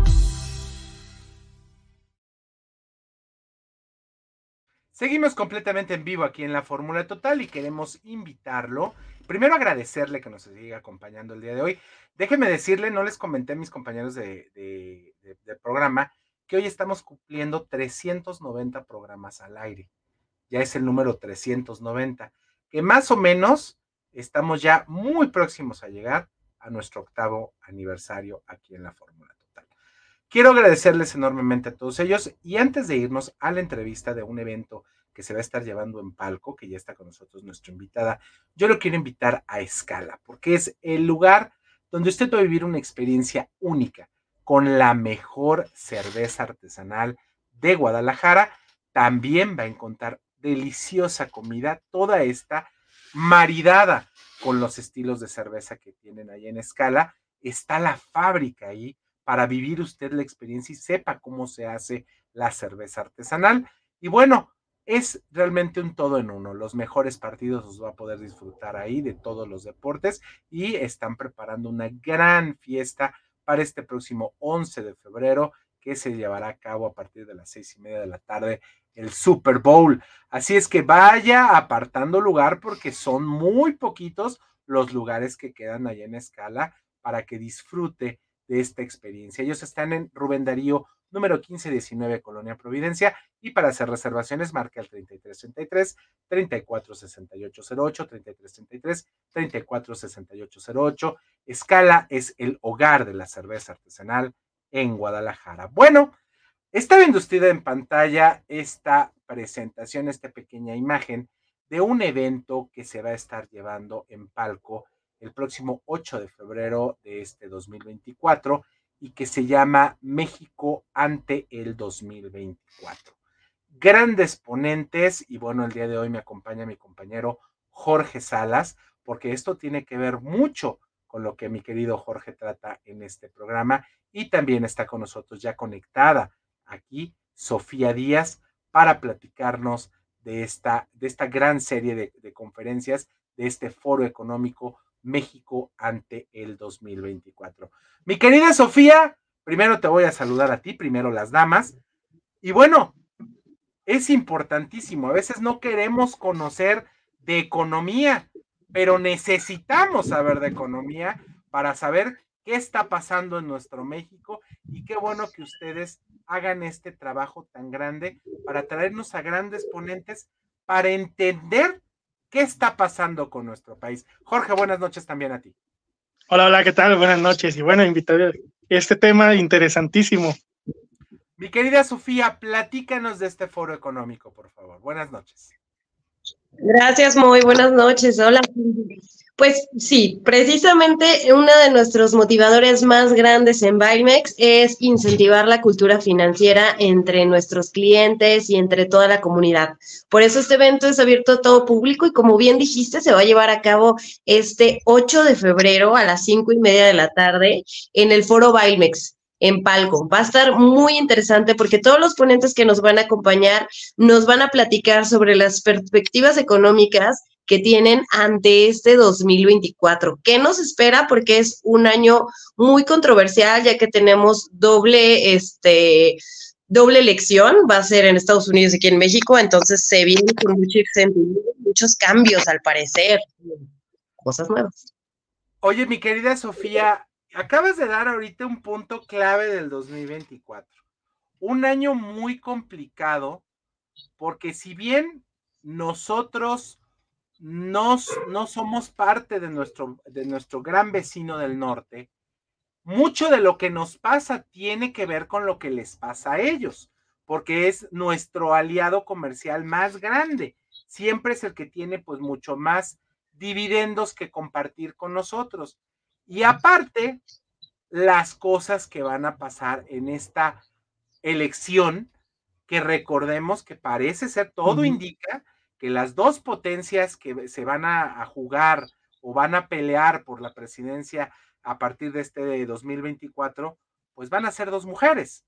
Seguimos completamente en vivo aquí en la Fórmula Total y queremos invitarlo. Primero agradecerle que nos siga acompañando el día de hoy. Déjenme decirle, no les comenté a mis compañeros de, programa que hoy estamos cumpliendo 390 programas al aire. Ya es el número 390, que más o menos estamos ya muy próximos a llegar a nuestro octavo aniversario aquí en la Fórmula. Quiero agradecerles enormemente a todos ellos y antes de irnos a la entrevista de un evento que se va a estar llevando en palco, que ya está con nosotros nuestra invitada, yo lo quiero invitar a Escala, porque es el lugar donde usted va a vivir una experiencia única con la mejor cerveza artesanal de Guadalajara. También va a encontrar deliciosa comida, toda esta maridada con los estilos de cerveza que tienen ahí en Escala. Está la fábrica ahí para vivir usted la experiencia y sepa cómo se hace la cerveza artesanal. Y bueno, es realmente un todo en uno. Los mejores partidos los va a poder disfrutar ahí de todos los deportes y están preparando una gran fiesta para este próximo 11 de febrero que se llevará a cabo a partir de las seis y media de la tarde el Super Bowl. Así es que vaya apartando lugar porque son muy poquitos los lugares que quedan allá en escala para que disfrute de esta experiencia. Ellos están en Rubén Darío número 1519, Colonia Providencia, y para hacer reservaciones marca el 3333 346808, 3333 346808. Escala es el hogar de la cerveza artesanal en Guadalajara. Bueno, está viendo usted en pantalla esta presentación, esta pequeña imagen de un evento que se va a estar llevando en palco el próximo 8 de febrero de este 2024 y que se llama México ante el 2024. Grandes ponentes y bueno, el día de hoy me acompaña mi compañero Jorge Salas, porque esto tiene que ver mucho con lo que mi querido Jorge trata en este programa y también está con nosotros ya conectada aquí Sofía Díaz para platicarnos de esta, de esta gran serie de, de conferencias, de este foro económico México ante el 2024. Mi querida Sofía, primero te voy a saludar a ti, primero las damas. Y bueno, es importantísimo, a veces no queremos conocer de economía, pero necesitamos saber de economía para saber qué está pasando en nuestro México y qué bueno que ustedes hagan este trabajo tan grande para traernos a grandes ponentes para entender ¿Qué está pasando con nuestro país? Jorge, buenas noches también a ti. Hola, hola, ¿qué tal? Buenas noches. Y bueno, invitar este tema interesantísimo. Mi querida Sofía, platícanos de este foro económico, por favor. Buenas noches. Gracias, muy buenas noches. Hola. Pues sí, precisamente uno de nuestros motivadores más grandes en Bimex es incentivar la cultura financiera entre nuestros clientes y entre toda la comunidad. Por eso este evento es abierto a todo público y como bien dijiste, se va a llevar a cabo este 8 de febrero a las 5 y media de la tarde en el foro Bimex en Palco. Va a estar muy interesante porque todos los ponentes que nos van a acompañar nos van a platicar sobre las perspectivas económicas que tienen ante este 2024. ¿Qué nos espera? Porque es un año muy controversial, ya que tenemos doble, este, doble elección, va a ser en Estados Unidos y aquí en México, entonces se viene con mucho muchos cambios al parecer, cosas nuevas. Oye, mi querida Sofía, acabas de dar ahorita un punto clave del 2024. Un año muy complicado, porque si bien nosotros no, no somos parte de nuestro, de nuestro gran vecino del norte, mucho de lo que nos pasa tiene que ver con lo que les pasa a ellos, porque es nuestro aliado comercial más grande. Siempre es el que tiene pues mucho más dividendos que compartir con nosotros. Y aparte, las cosas que van a pasar en esta elección, que recordemos que parece ser, todo indica que las dos potencias que se van a, jugar o van a pelear por la presidencia a partir de este 2024, pues van a ser dos mujeres.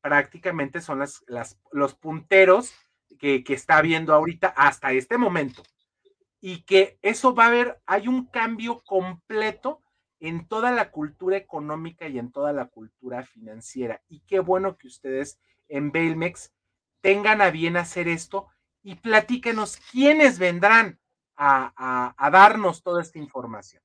Prácticamente son las, los punteros que, que está viendo ahorita hasta este momento. Y que eso va a haber, hay un cambio completo en toda la cultura económica y en toda la cultura financiera. Y qué bueno que ustedes en Bailmex tengan a bien hacer esto y platíquenos quiénes vendrán a, a darnos toda esta información.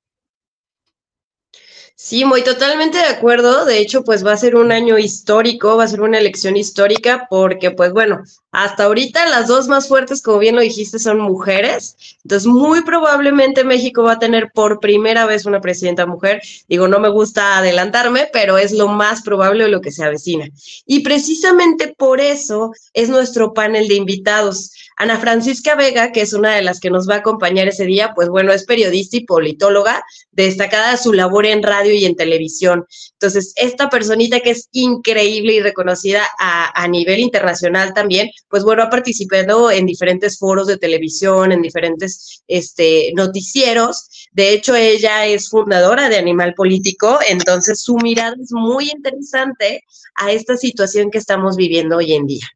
Sí, muy totalmente de acuerdo. De hecho, pues va a ser un año histórico, va a ser una elección histórica porque, pues bueno, hasta ahorita las dos más fuertes, como bien lo dijiste, son mujeres. Entonces, muy probablemente México va a tener por primera vez una presidenta mujer. Digo, no me gusta adelantarme, pero es lo más probable lo que se avecina. Y precisamente por eso es nuestro panel de invitados. Ana Francisca Vega, que es una de las que nos va a acompañar ese día, pues bueno, es periodista y politóloga, destacada su labor en radio y en televisión. Entonces, esta personita que es increíble y reconocida a, nivel internacional también, pues bueno, ha participado en diferentes foros de televisión, en diferentes este, noticieros. De hecho, ella es fundadora de Animal Político, entonces su mirada es muy interesante a esta situación que estamos viviendo hoy en día.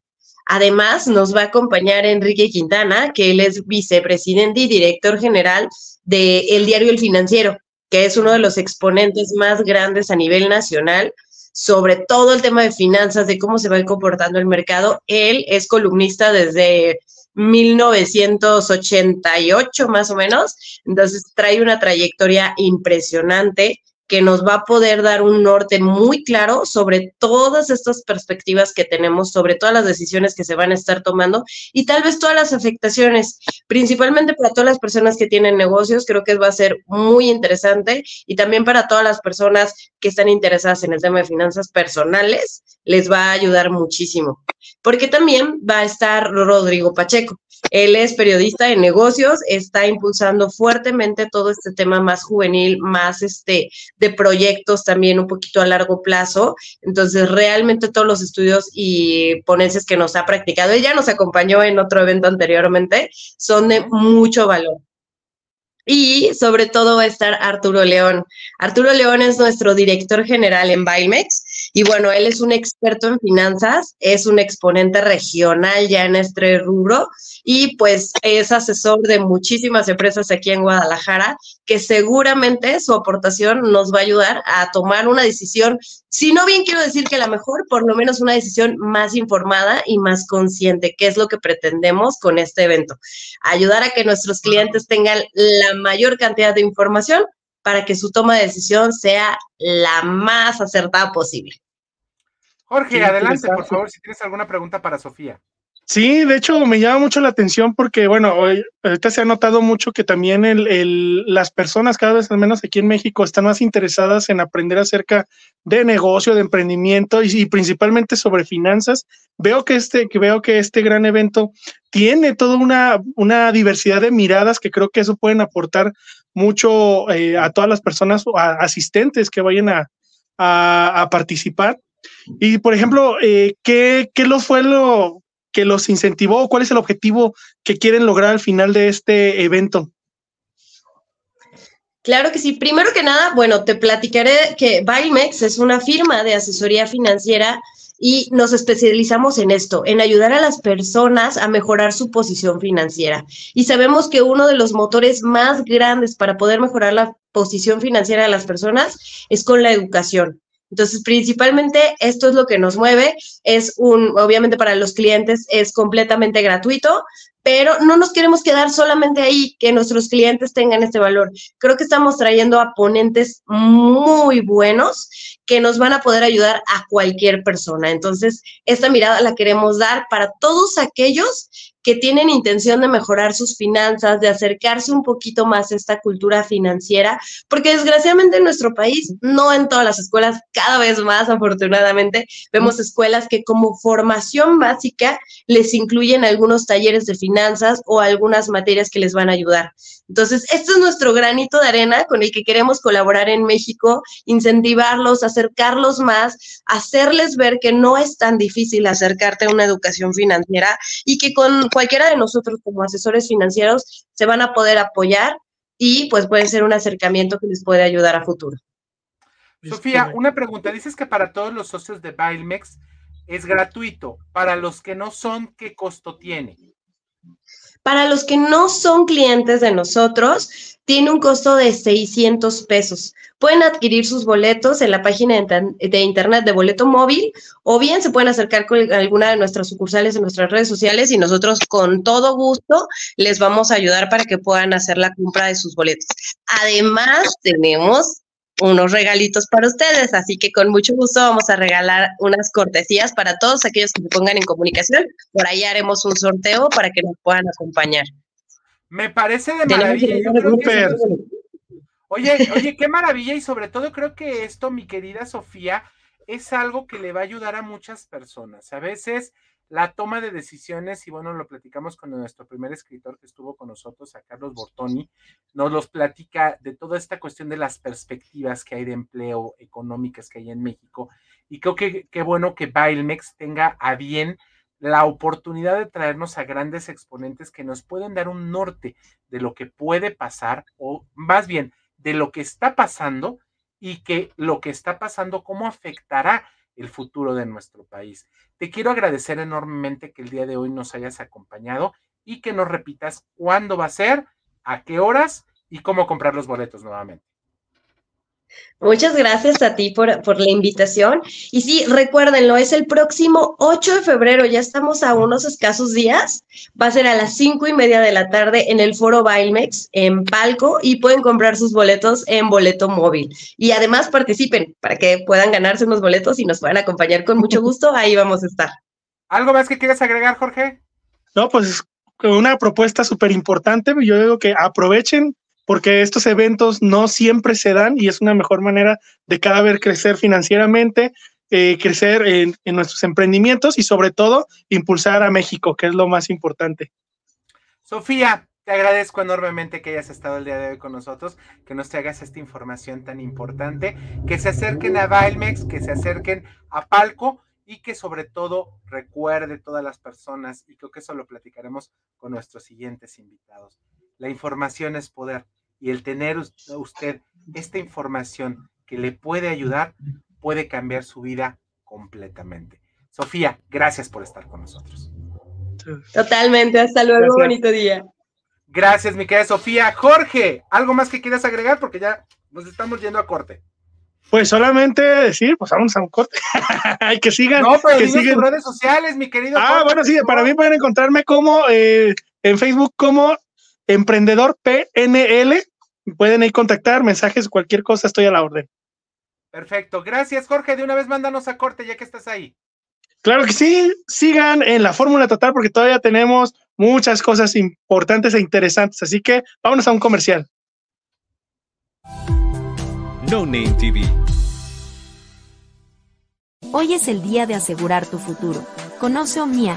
Además, nos va a acompañar Enrique Quintana, que él es vicepresidente y director general de El Diario El Financiero, que es uno de los exponentes más grandes a nivel nacional sobre todo el tema de finanzas, de cómo se va comportando el mercado. Él es columnista desde 1988 más o menos, entonces trae una trayectoria impresionante que nos va a poder dar un norte muy claro sobre todas estas perspectivas que tenemos, sobre todas las decisiones que se van a estar tomando y tal vez todas las afectaciones, principalmente para todas las personas que tienen negocios, creo que va a ser muy interesante y también para todas las personas que están interesadas en el tema de finanzas personales, les va a ayudar muchísimo. Porque también va a estar Rodrigo Pacheco. Él es periodista de negocios, está impulsando fuertemente todo este tema más juvenil, más este de proyectos también un poquito a largo plazo. Entonces, realmente todos los estudios y ponencias que nos ha practicado, ella nos acompañó en otro evento anteriormente, son de mucho valor. Y sobre todo va a estar Arturo León. Arturo León es nuestro director general en Bimex y bueno, él es un experto en finanzas, es un exponente regional ya en este rubro y pues es asesor de muchísimas empresas aquí en Guadalajara que seguramente su aportación nos va a ayudar a tomar una decisión, si no bien quiero decir que la mejor, por lo menos una decisión más informada y más consciente, que es lo que pretendemos con este evento. Ayudar a que nuestros clientes tengan la mayor cantidad de información para que su toma de decisión sea la más acertada posible. Jorge, adelante, por favor, si tienes alguna pregunta para Sofía. Sí, de hecho me llama mucho la atención porque, bueno, ahorita se ha notado mucho que también el, las personas, cada vez al menos aquí en México, están más interesadas en aprender acerca de negocio, de emprendimiento y, principalmente sobre finanzas. Veo que este, que veo que este gran evento tiene toda una, una diversidad de miradas que creo que eso pueden aportar mucho eh, a todas las personas o asistentes que vayan a, a, participar. Y, por ejemplo, eh, ¿qué, ¿qué lo fue lo que los incentivó? ¿Cuál es el objetivo que quieren lograr al final de este evento? Claro que sí. Primero que nada, bueno, te platicaré que Bimex es una firma de asesoría financiera y nos especializamos en esto, en ayudar a las personas a mejorar su posición financiera. Y sabemos que uno de los motores más grandes para poder mejorar la posición financiera de las personas es con la educación. Entonces, principalmente esto es lo que nos mueve. Es un, obviamente para los clientes es completamente gratuito, pero no nos queremos quedar solamente ahí, que nuestros clientes tengan este valor. Creo que estamos trayendo a ponentes muy buenos que nos van a poder ayudar a cualquier persona. Entonces, esta mirada la queremos dar para todos aquellos que tienen intención de mejorar sus finanzas, de acercarse un poquito más a esta cultura financiera, porque desgraciadamente en nuestro país, no en todas las escuelas, cada vez más afortunadamente, vemos escuelas que como formación básica les incluyen algunos talleres de finanzas o algunas materias que les van a ayudar. Entonces, este es nuestro granito de arena con el que queremos colaborar en México, incentivarlos, acercarlos más, hacerles ver que no es tan difícil acercarte a una educación financiera y que con cualquiera de nosotros como asesores financieros se van a poder apoyar y pues puede ser un acercamiento que les puede ayudar a futuro. Sofía, una pregunta. Dices que para todos los socios de Bilemex es gratuito. Para los que no son, ¿qué costo tiene? Para los que no son clientes de nosotros, tiene un costo de 600 pesos. Pueden adquirir sus boletos en la página de internet de Boleto Móvil o bien se pueden acercar con alguna de nuestras sucursales en nuestras redes sociales y nosotros con todo gusto les vamos a ayudar para que puedan hacer la compra de sus boletos. Además, tenemos unos regalitos para ustedes, así que con mucho gusto vamos a regalar unas cortesías para todos aquellos que se pongan en comunicación. Por ahí haremos un sorteo para que nos puedan acompañar. Me parece de maravilla. Oye, oye, qué maravilla y sobre todo creo que esto, mi querida Sofía, es algo que le va a ayudar a muchas personas. A veces la toma de decisiones, y bueno, lo platicamos con nuestro primer escritor que estuvo con nosotros, a Carlos Bortoni, nos los platica de toda esta cuestión de las perspectivas que hay de empleo económicas que hay en México. Y creo que qué bueno que Bailmex tenga a bien la oportunidad de traernos a grandes exponentes que nos pueden dar un norte de lo que puede pasar, o más bien de lo que está pasando y que lo que está pasando, cómo afectará el futuro de nuestro país. Te quiero agradecer enormemente que el día de hoy nos hayas acompañado y que nos repitas cuándo va a ser, a qué horas y cómo comprar los boletos nuevamente. Muchas gracias a ti por, por, la invitación. Y sí, recuérdenlo, es el próximo 8 de febrero, ya estamos a unos escasos días. Va a ser a las 5 y media de la tarde en el Foro Bailmex, en Palco, y pueden comprar sus boletos en boleto móvil. Y además participen para que puedan ganarse unos boletos y nos puedan acompañar con mucho gusto. Ahí vamos a estar. ¿Algo más que quieras agregar, Jorge? No, pues una propuesta súper importante. Yo digo que aprovechen porque estos eventos no siempre se dan y es una mejor manera de cada vez crecer financieramente, eh, crecer en, nuestros emprendimientos y sobre todo impulsar a México, que es lo más importante. Sofía, te agradezco enormemente que hayas estado el día de hoy con nosotros, que nos traigas esta información tan importante, que se acerquen a Valmex, que se acerquen a Palco y que sobre todo recuerde todas las personas, y creo que eso lo platicaremos con nuestros siguientes invitados. La información es poder y el tener usted esta información que le puede ayudar puede cambiar su vida completamente. Sofía, gracias por estar con nosotros. Totalmente, hasta luego, bonito día. Gracias, mi querida Sofía. Jorge, ¿algo más que quieras agregar? Porque ya nos estamos yendo a corte. Pues solamente decir, pues vamos a un corte. Hay que sigan. No, pero que sigan redes sociales, mi querido. Ah, bueno, sí, para mí pueden encontrarme como eh, en Facebook como Emprendedor PNL. Pueden ahí contactar, mensajes, cualquier cosa, estoy a la orden. Perfecto. Gracias, Jorge. De una vez mándanos a corte ya que estás ahí. Claro que sí, sigan en la Fórmula Total porque todavía tenemos muchas cosas importantes e interesantes. Así que vámonos a un comercial. No Name TV. Hoy es el día de asegurar tu futuro. Conoce Omnia,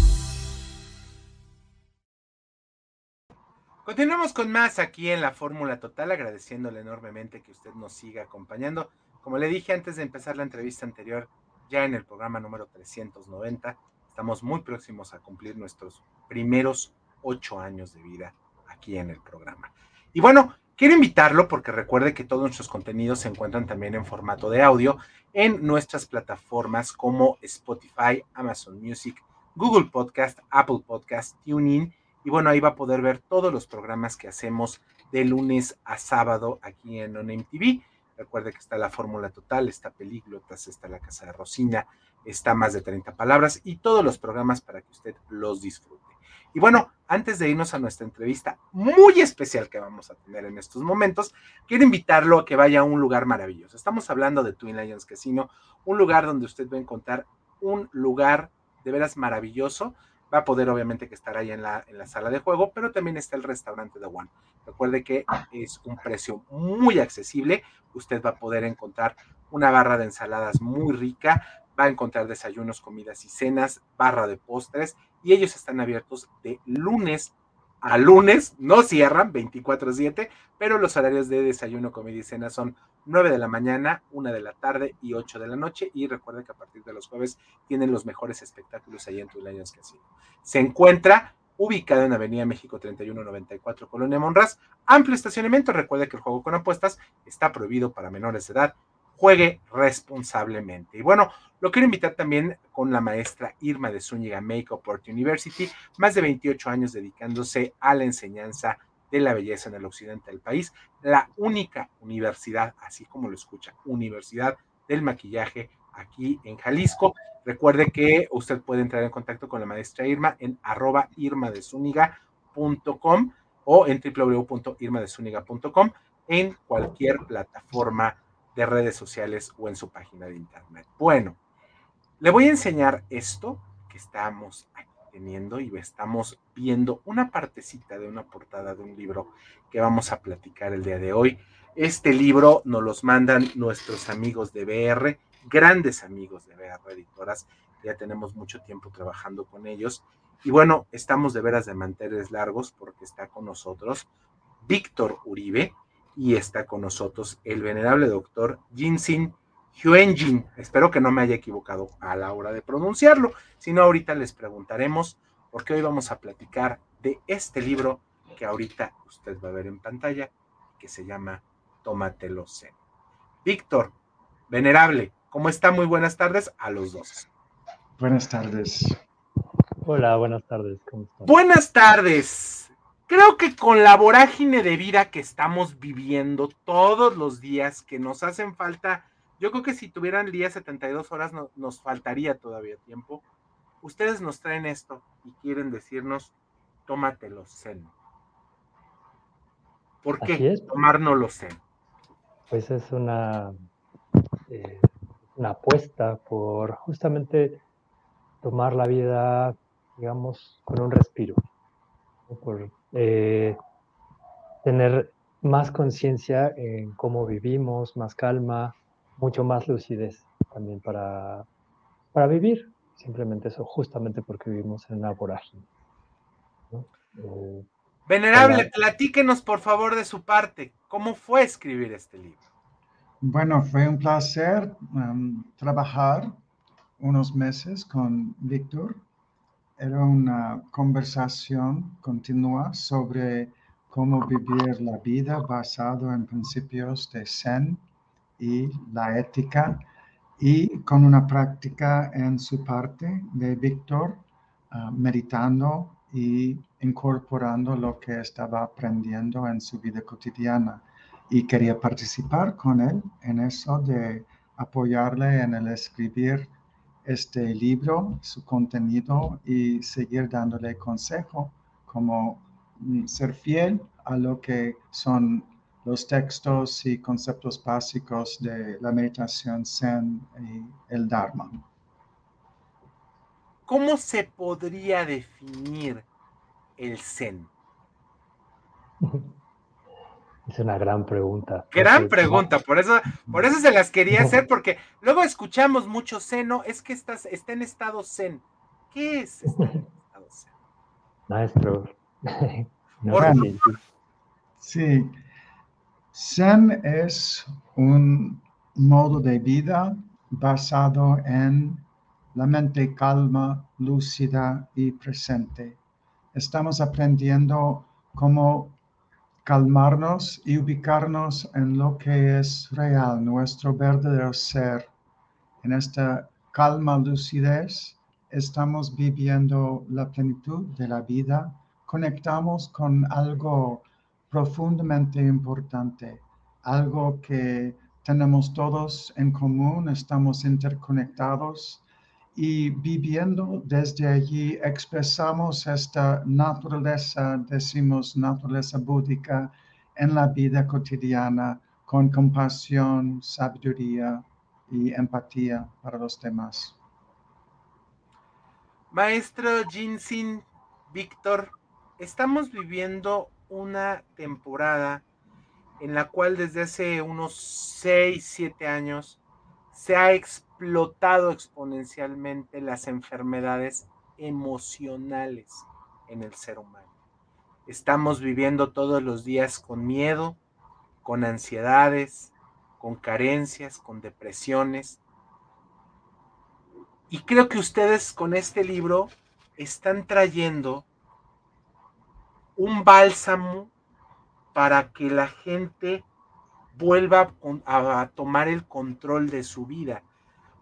Continuamos con más aquí en la Fórmula Total, agradeciéndole enormemente que usted nos siga acompañando. Como le dije antes de empezar la entrevista anterior, ya en el programa número 390, estamos muy próximos a cumplir nuestros primeros ocho años de vida aquí en el programa. Y bueno, quiero invitarlo porque recuerde que todos nuestros contenidos se encuentran también en formato de audio en nuestras plataformas como Spotify, Amazon Music, Google Podcast, Apple Podcast, TuneIn y bueno, ahí va a poder ver todos los programas que hacemos de lunes a sábado aquí en ONM TV. Recuerde que está la Fórmula Total, está Pelíglotas, está La Casa de Rosina, está Más de 30 Palabras y todos los programas para que usted los disfrute. Y bueno, antes de irnos a nuestra entrevista muy especial que vamos a tener en estos momentos, quiero invitarlo a que vaya a un lugar maravilloso. Estamos hablando de Twin Lions Casino, un lugar donde usted va a encontrar un lugar de veras maravilloso, va a poder obviamente que estar ahí en la, en la sala de juego, pero también está el restaurante de One. Recuerde que es un precio muy accesible, usted va a poder encontrar una barra de ensaladas muy rica, va a encontrar desayunos, comidas y cenas, barra de postres, y ellos están abiertos de lunes a lunes, no cierran 24/7, pero los horarios de desayuno, comida y cena son 9 de la mañana, 1 de la tarde y 8 de la noche. Y recuerden que a partir de los jueves tienen los mejores espectáculos ahí en Tulayans Casino. Se encuentra ubicado en Avenida México 3194, Colonia Monraz. Amplio estacionamiento. Recuerde que el juego con apuestas está prohibido para menores de edad. Juegue responsablemente. Y bueno, lo quiero invitar también con la maestra Irma de Zúñiga Makeup Art University, más de 28 años dedicándose a la enseñanza de la belleza en el occidente del país, la única universidad, así como lo escucha, universidad del maquillaje aquí en Jalisco. Recuerde que usted puede entrar en contacto con la maestra Irma en arroba o en www.irmadezúñiga.com en cualquier plataforma de redes sociales o en su página de internet. Bueno, le voy a enseñar esto que estamos teniendo y estamos viendo una partecita de una portada de un libro que vamos a platicar el día de hoy. Este libro nos los mandan nuestros amigos de BR, grandes amigos de BR Editoras, ya tenemos mucho tiempo trabajando con ellos. Y bueno, estamos de veras de manteles largos porque está con nosotros Víctor Uribe y está con nosotros el venerable doctor Jinsin Hyunjin. Espero que no me haya equivocado a la hora de pronunciarlo, si no ahorita les preguntaremos porque hoy vamos a platicar de este libro que ahorita usted va a ver en pantalla, que se llama Tómatelo Zen. Víctor, venerable, ¿cómo está? Muy buenas tardes a los dos. Buenas tardes. Hola, buenas tardes. ¿Cómo están? Buenas tardes. Creo que con la vorágine de vida que estamos viviendo todos los días, que nos hacen falta, yo creo que si tuvieran el día 72 horas no, nos faltaría todavía tiempo. Ustedes nos traen esto y quieren decirnos, tómatelo zen. ¿Por qué tomárnoslo zen? Pues es una, eh, una apuesta por justamente tomar la vida, digamos, con un respiro, por eh, tener más conciencia en cómo vivimos, más calma, mucho más lucidez también para, para vivir. Simplemente eso, justamente porque vivimos en una vorágine. Eh, Venerable, platíquenos por favor de su parte. ¿Cómo fue escribir este libro? Bueno, fue un placer um, trabajar unos meses con Víctor. Era una conversación continua sobre cómo vivir la vida basado en principios de Zen y la ética y con una práctica en su parte de Víctor, uh, meditando y incorporando lo que estaba aprendiendo en su vida cotidiana. Y quería participar con él en eso de apoyarle en el escribir este libro, su contenido y seguir dándole consejo, como mm, ser fiel a lo que son los textos y conceptos básicos de la meditación Zen y el Dharma. ¿Cómo se podría definir el Zen? Es una gran pregunta. Gran pregunta, por eso, por eso se las quería hacer, porque luego escuchamos mucho seno, es que estás, está en estado zen. ¿Qué es estar en estado zen? Maestro. sí. Zen es un modo de vida basado en la mente calma, lúcida y presente. Estamos aprendiendo cómo calmarnos y ubicarnos en lo que es real, nuestro verdadero ser. En esta calma, lucidez, estamos viviendo la plenitud de la vida, conectamos con algo profundamente importante, algo que tenemos todos en común, estamos interconectados y viviendo desde allí expresamos esta naturaleza, decimos naturaleza búdica, en la vida cotidiana con compasión, sabiduría y empatía para los demás. Maestro Jinsin, Víctor, estamos viviendo una temporada en la cual desde hace unos 6, 7 años se ha explotado exponencialmente las enfermedades emocionales en el ser humano. Estamos viviendo todos los días con miedo, con ansiedades, con carencias, con depresiones. Y creo que ustedes con este libro están trayendo un bálsamo para que la gente vuelva a, tomar el control de su vida.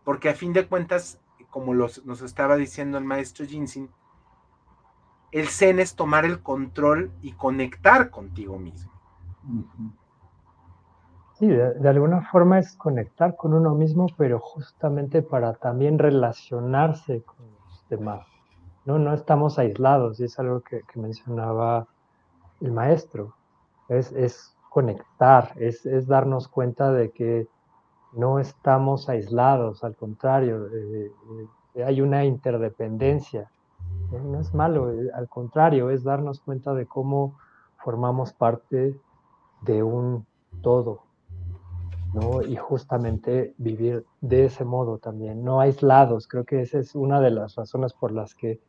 Porque a fin de cuentas, como nos estaba diciendo el maestro Jinsin, el zen es tomar el control y conectar contigo mismo. Sí, de, alguna forma es conectar con uno mismo, pero justamente para también relacionarse con los demás. No, no estamos aislados, y es algo que, mencionaba el maestro. Es, es conectar, es, es, darnos cuenta de que no estamos aislados, al contrario, eh, eh, hay una interdependencia. No es malo, eh, al contrario, es darnos cuenta de cómo formamos parte de un todo, ¿no? Y justamente vivir de ese modo también, no aislados. Creo que esa es una de las razones por las que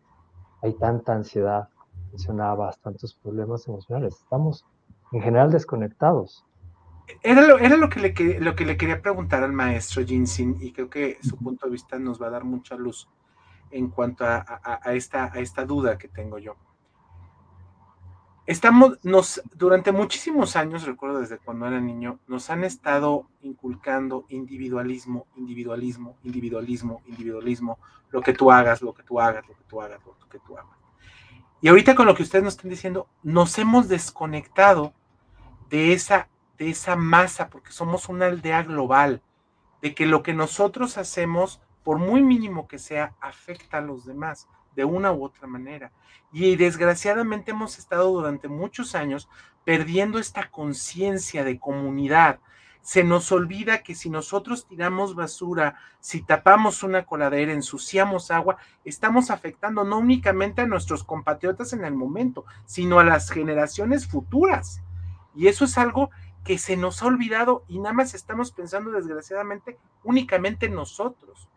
hay tanta ansiedad, mencionaba, tantos problemas emocionales. Estamos en general desconectados. Era lo, era lo, que le, lo que le quería preguntar al maestro Jinsin y creo que su punto de vista nos va a dar mucha luz. en cuanto a, esta, a esta duda que tengo yo. Estamos, nos, durante muchísimos años, recuerdo desde cuando era niño, nos han estado inculcando individualismo, individualismo, individualismo, individualismo, lo que tú hagas, lo que tú hagas, lo que tú hagas, lo que tú hagas. Y ahorita con lo que ustedes nos están diciendo, nos hemos desconectado de esa, de esa masa, porque somos una aldea global, de que lo que nosotros hacemos, por muy mínimo que sea, afecta a los demás de una u otra manera. Y desgraciadamente hemos estado durante muchos años perdiendo esta conciencia de comunidad. Se nos olvida que si nosotros tiramos basura, si tapamos una coladera, ensuciamos agua, estamos afectando no únicamente a nuestros compatriotas en el momento, sino a las generaciones futuras. Y eso es algo que se nos ha olvidado y nada más estamos pensando desgraciadamente únicamente nosotros.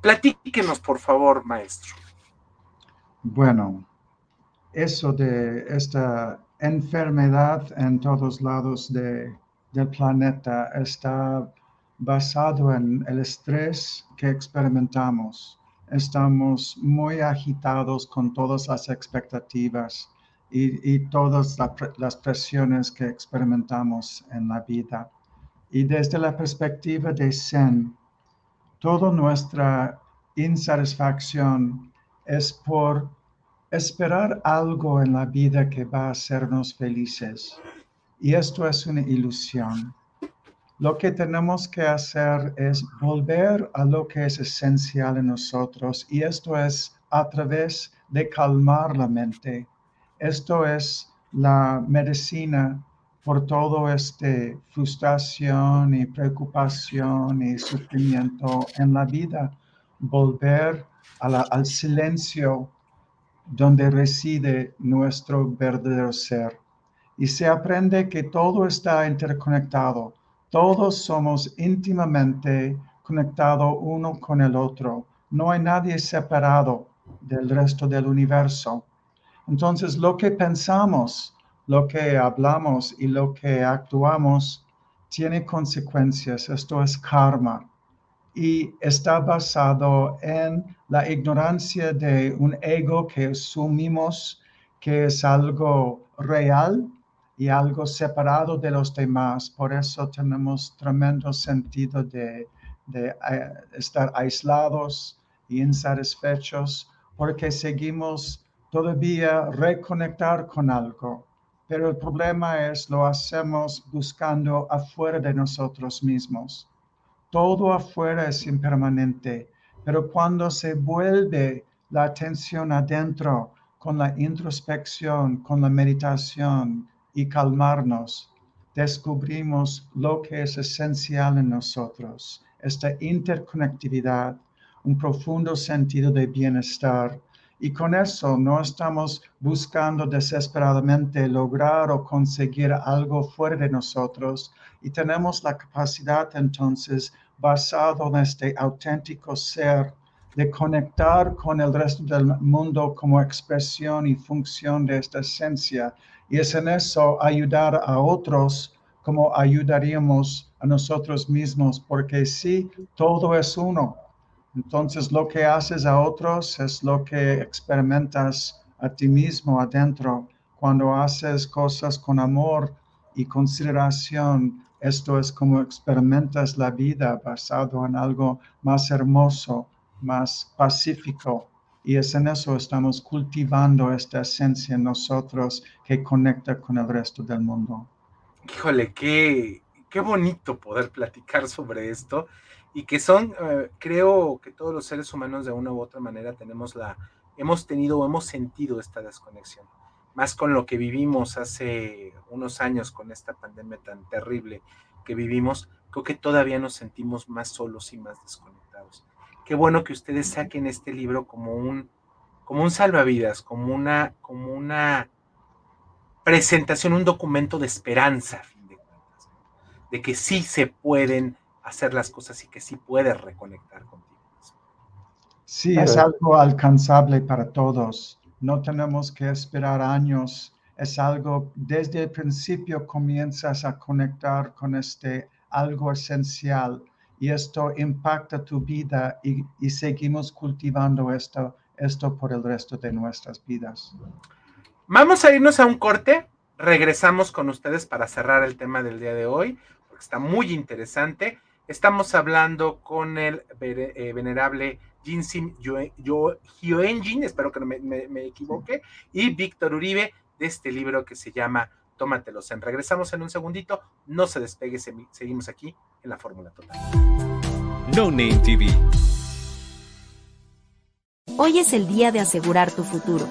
Platíquenos, por favor, maestro. Bueno, eso de esta enfermedad en todos lados del planeta está basado en el estrés que experimentamos. Estamos muy agitados con todas las expectativas y, todas las presiones que experimentamos en la vida. Y desde la perspectiva de Zen, toda nuestra insatisfacción es por esperar algo en la vida que va a hacernos felices. Y esto es una ilusión. Lo que tenemos que hacer es volver a lo que es esencial en nosotros y esto es a través de calmar la mente. Esto es la medicina por todo este frustración y preocupación y sufrimiento en la vida. Volver al silencio donde reside nuestro verdadero ser. Y se aprende que todo está interconectado. Todos somos íntimamente conectados uno con el otro. No hay nadie separado del resto del universo. Entonces, lo que pensamos, lo que hablamos y lo que actuamos tiene consecuencias. Esto es karma y está basado en la ignorancia de un ego que asumimos que es algo real y algo separado de los demás. Por eso tenemos tremendo sentido de, eh, estar aislados y insatisfechos porque seguimos todavía reconectar con algo. Pero el problema es lo hacemos buscando afuera de nosotros mismos todo afuera es impermanente, pero cuando se vuelve la atención adentro con la introspección, con la meditación y calmarnos, descubrimos lo que es esencial en nosotros, esta interconectividad, un profundo sentido de bienestar. Y con eso no estamos buscando desesperadamente lograr o conseguir algo fuera de nosotros, y tenemos la capacidad entonces, basado en este auténtico ser, de conectar con el resto del mundo como expresión y función de esta esencia. Y es en eso ayudar a otros como ayudaríamos a nosotros mismos, porque sí, todo es uno. Entonces lo que haces a otros es lo que experimentas a ti mismo adentro. Cuando haces cosas con amor y consideración, esto es como experimentas la vida basado en algo más hermoso, más pacífico. Y es en eso estamos cultivando esta esencia en nosotros que conecta con el resto del mundo. Híjole, qué, qué bonito poder platicar sobre esto y que son, eh, creo que todos los seres humanos de una u otra manera tenemos la, hemos tenido o hemos sentido esta desconexión más con lo que vivimos hace unos años con esta pandemia tan terrible que vivimos, creo que todavía nos sentimos más solos y más desconectados. Qué bueno que ustedes saquen este libro como un, como un salvavidas, como una, como una presentación, un documento de esperanza, a fin de cuentas, de que sí se pueden hacer las cosas y que sí puedes reconectar contigo. Sí, es algo alcanzable para todos no tenemos que esperar años, es algo, desde el principio comienzas a conectar con este algo esencial y esto impacta tu vida y, y seguimos cultivando esto, esto por el resto de nuestras vidas. Vamos a irnos a un corte. Regresamos con ustedes para cerrar el tema del día de hoy, porque está muy interesante. Estamos hablando con el eh, venerable Jinsim Hyoenjin, espero que no me, me, equivoque, y Víctor Uribe de este libro que se llama Tómatelos en. Regresamos en un segundito, no se despegue, seguimos aquí en la Fórmula Total. No Name TV. Hoy es el día de asegurar tu futuro.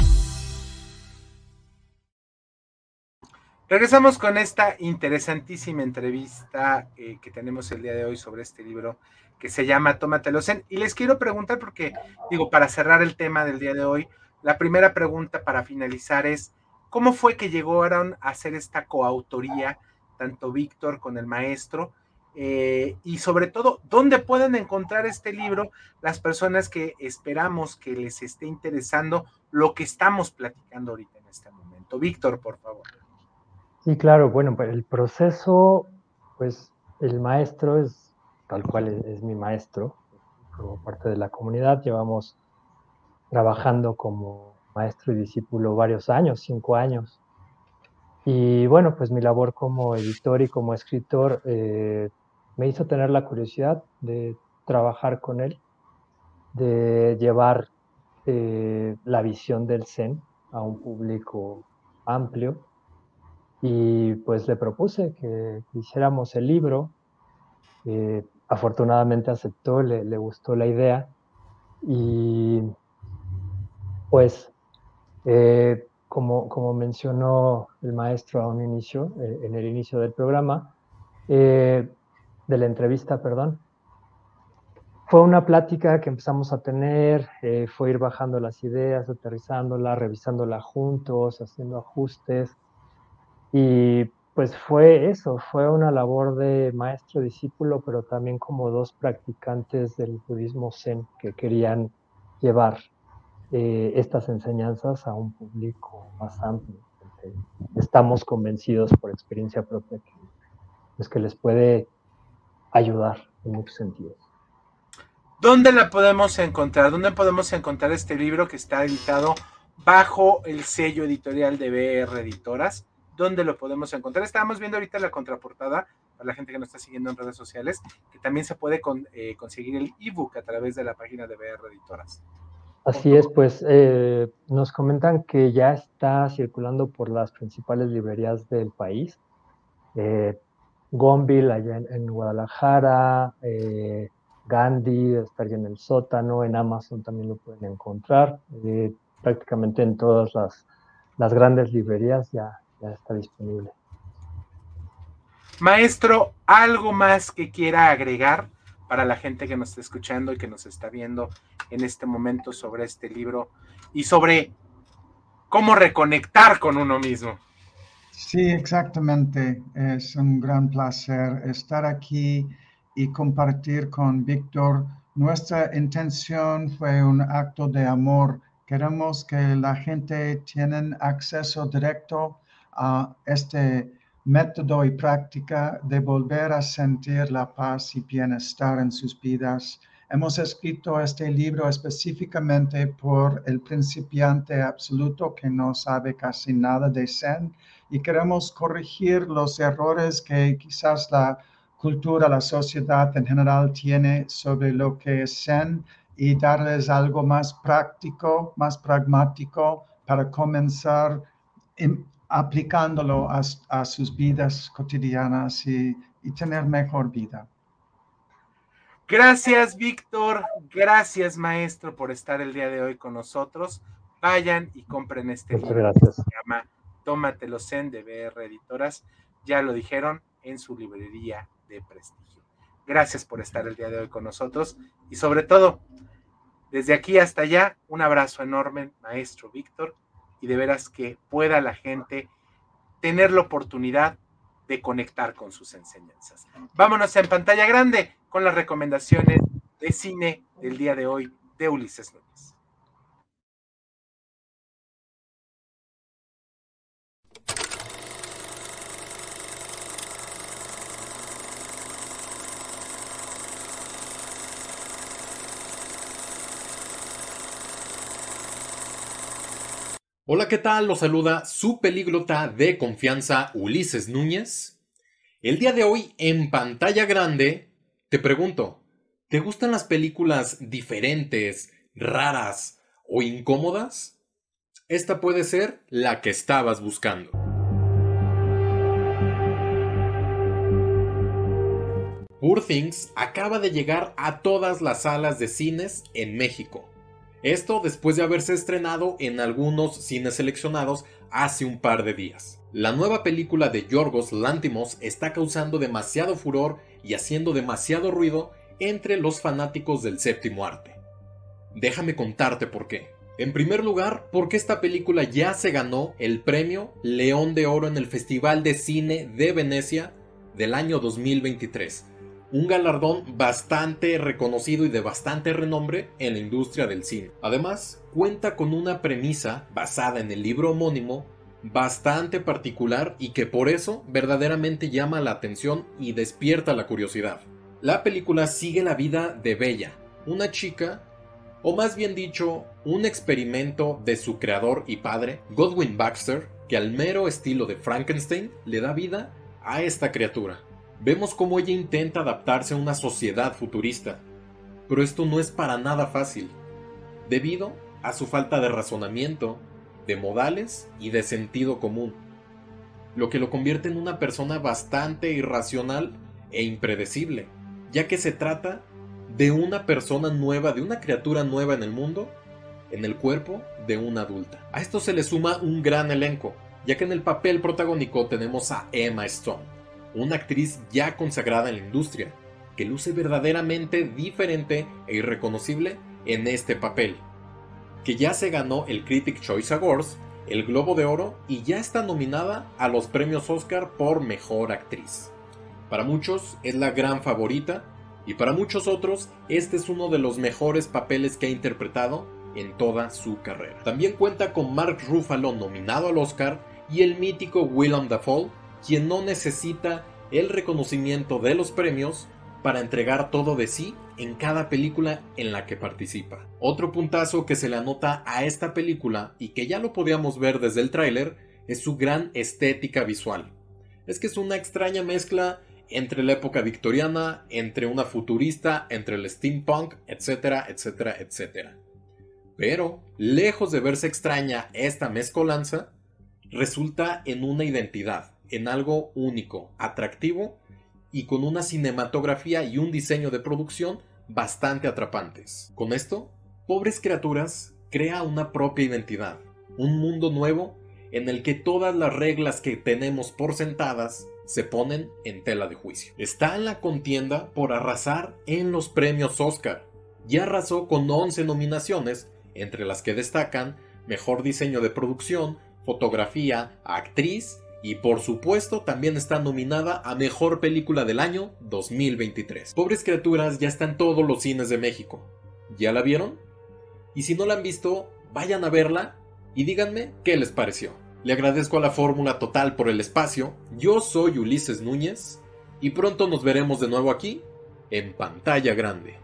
Regresamos con esta interesantísima entrevista eh, que tenemos el día de hoy sobre este libro que se llama Tómatelo Zen. Y les quiero preguntar, porque digo, para cerrar el tema del día de hoy, la primera pregunta para finalizar es, ¿cómo fue que llegaron a hacer esta coautoría, tanto Víctor con el maestro? Eh, y sobre todo, ¿dónde pueden encontrar este libro las personas que esperamos que les esté interesando lo que estamos platicando ahorita en este momento? Víctor, por favor. Sí, claro, bueno, pues el proceso, pues el maestro es tal cual es, mi maestro, como parte de la comunidad, llevamos trabajando como maestro y discípulo varios años, cinco años. Y bueno, pues mi labor como editor y como escritor eh, me hizo tener la curiosidad de trabajar con él, de llevar eh, la visión del Zen a un público amplio y pues le propuse que hiciéramos el libro. Eh, afortunadamente aceptó, le, le, gustó la idea y pues eh, como, como, mencionó el maestro a un inicio, eh, en el inicio del programa, de la entrevista, perdón, fue una plática que empezamos a tener, fue ir bajando las ideas, aterrizándolas, revisándolas juntos, haciendo ajustes y pues fue eso, fue una labor de maestro-discípulo, pero también como dos practicantes del budismo zen que querían llevar eh, estas enseñanzas a un público más amplio. Estamos convencidos por experiencia propia que, pues, que les puede ayudar en muchos sentidos. ¿Dónde la podemos encontrar? ¿Dónde podemos encontrar este libro que está editado bajo el sello editorial de BR Editoras? ¿Dónde lo podemos encontrar? Estábamos viendo ahorita la contraportada, para la gente que nos está siguiendo en redes sociales, que también se puede eh, conseguir el ebook a través de la página de BR Editoras. Así es, pues eh, nos comentan que ya está circulando por las principales librerías del país. Eh, Gonville, allá en, Guadalajara, Gandhi, está en el sótano, en Amazon también lo pueden encontrar. Eh, prácticamente en todas las, las grandes librerías ya, ya está disponible. Maestro, ¿algo más que quiera agregar para la gente que nos está escuchando y que nos está viendo en este momento sobre este libro y sobre cómo reconectar con uno mismo? Sí, exactamente. Es un gran placer estar aquí y compartir con Víctor. Nuestra intención fue un acto de amor. Queremos que la gente tenga acceso directo a este método y práctica de volver a sentir la paz y bienestar en sus vidas. Hemos escrito este libro específicamente por el principiante absoluto que no sabe casi nada de Zen y queremos corregir los errores que quizás la cultura, la sociedad en general tiene sobre lo que es Zen y darles algo más práctico, más pragmático para comenzar aplicándolo a, sus vidas cotidianas y, tener mejor vida. Gracias, Víctor. Gracias, maestro, por estar el día de hoy con nosotros. Vayan y compren este Muchas libro gracias. se llama Tómatelo Zen de BR Editoras. Ya lo dijeron en su librería de prestigio. Gracias por estar el día de hoy con nosotros y sobre todo, desde aquí hasta allá, un abrazo enorme, maestro Víctor y de veras que pueda la gente tener la oportunidad de conectar con sus enseñanzas. Vámonos en pantalla grande con las recomendaciones de cine del día de hoy de Ulises Núñez. Hola, ¿qué tal? Los saluda su pelíglota de confianza Ulises Núñez. El día de hoy en pantalla grande te pregunto, ¿te gustan las películas diferentes, raras o incómodas? Esta puede ser la que estabas buscando. Poor Things acaba de llegar a todas las salas de cines en México. Esto después de haberse estrenado en algunos cines seleccionados hace un par de días. La nueva película de Yorgos Lantimos está causando demasiado furor y haciendo demasiado ruido entre los fanáticos del séptimo arte. Déjame contarte por qué. En primer lugar, porque esta película ya se ganó el premio León de Oro en el Festival de Cine de Venecia del año 2023, un galardón bastante reconocido y de bastante renombre en la industria del cine. Además, cuenta con una premisa basada en el libro homónimo bastante particular y que por eso verdaderamente llama la atención y despierta la curiosidad. La película sigue la vida de Bella, una chica, o más bien dicho, un experimento de su creador y padre, Godwin Baxter, que al mero estilo de Frankenstein le da vida a esta criatura. Vemos cómo ella intenta adaptarse a una sociedad futurista, pero esto no es para nada fácil, debido a su falta de razonamiento, de modales y de sentido común, lo que lo convierte en una persona bastante irracional e impredecible, ya que se trata de una persona nueva, de una criatura nueva en el mundo, en el cuerpo de una adulta. A esto se le suma un gran elenco, ya que en el papel protagónico tenemos a Emma Stone, una actriz ya consagrada en la industria, que luce verdaderamente diferente e irreconocible en este papel, que ya se ganó el Critic Choice Awards, el Globo de Oro y ya está nominada a los premios Oscar por Mejor Actriz. Para muchos es la gran favorita y para muchos otros este es uno de los mejores papeles que ha interpretado en toda su carrera. También cuenta con Mark Ruffalo nominado al Oscar y el mítico Willem Dafoe quien no necesita el reconocimiento de los premios para entregar todo de sí en cada película en la que participa. Otro puntazo que se le anota a esta película y que ya lo podíamos ver desde el tráiler es su gran estética visual. Es que es una extraña mezcla entre la época victoriana, entre una futurista, entre el steampunk, etcétera, etcétera, etcétera. Pero, lejos de verse extraña esta mezcolanza, resulta en una identidad, en algo único, atractivo y con una cinematografía y un diseño de producción bastante atrapantes. Con esto, Pobres Criaturas crea una propia identidad, un mundo nuevo en el que todas las reglas que tenemos por sentadas se ponen en tela de juicio. Está en la contienda por arrasar en los premios Oscar y arrasó con 11 nominaciones, entre las que destacan Mejor Diseño de Producción, Fotografía, Actriz y por supuesto también está nominada a Mejor Película del Año 2023. Pobres Criaturas ya está en todos los cines de México. ¿Ya la vieron? Y si no la han visto, vayan a verla y díganme qué les pareció. Le agradezco a la Fórmula Total por el espacio. Yo soy Ulises Núñez y pronto nos veremos de nuevo aquí en pantalla grande.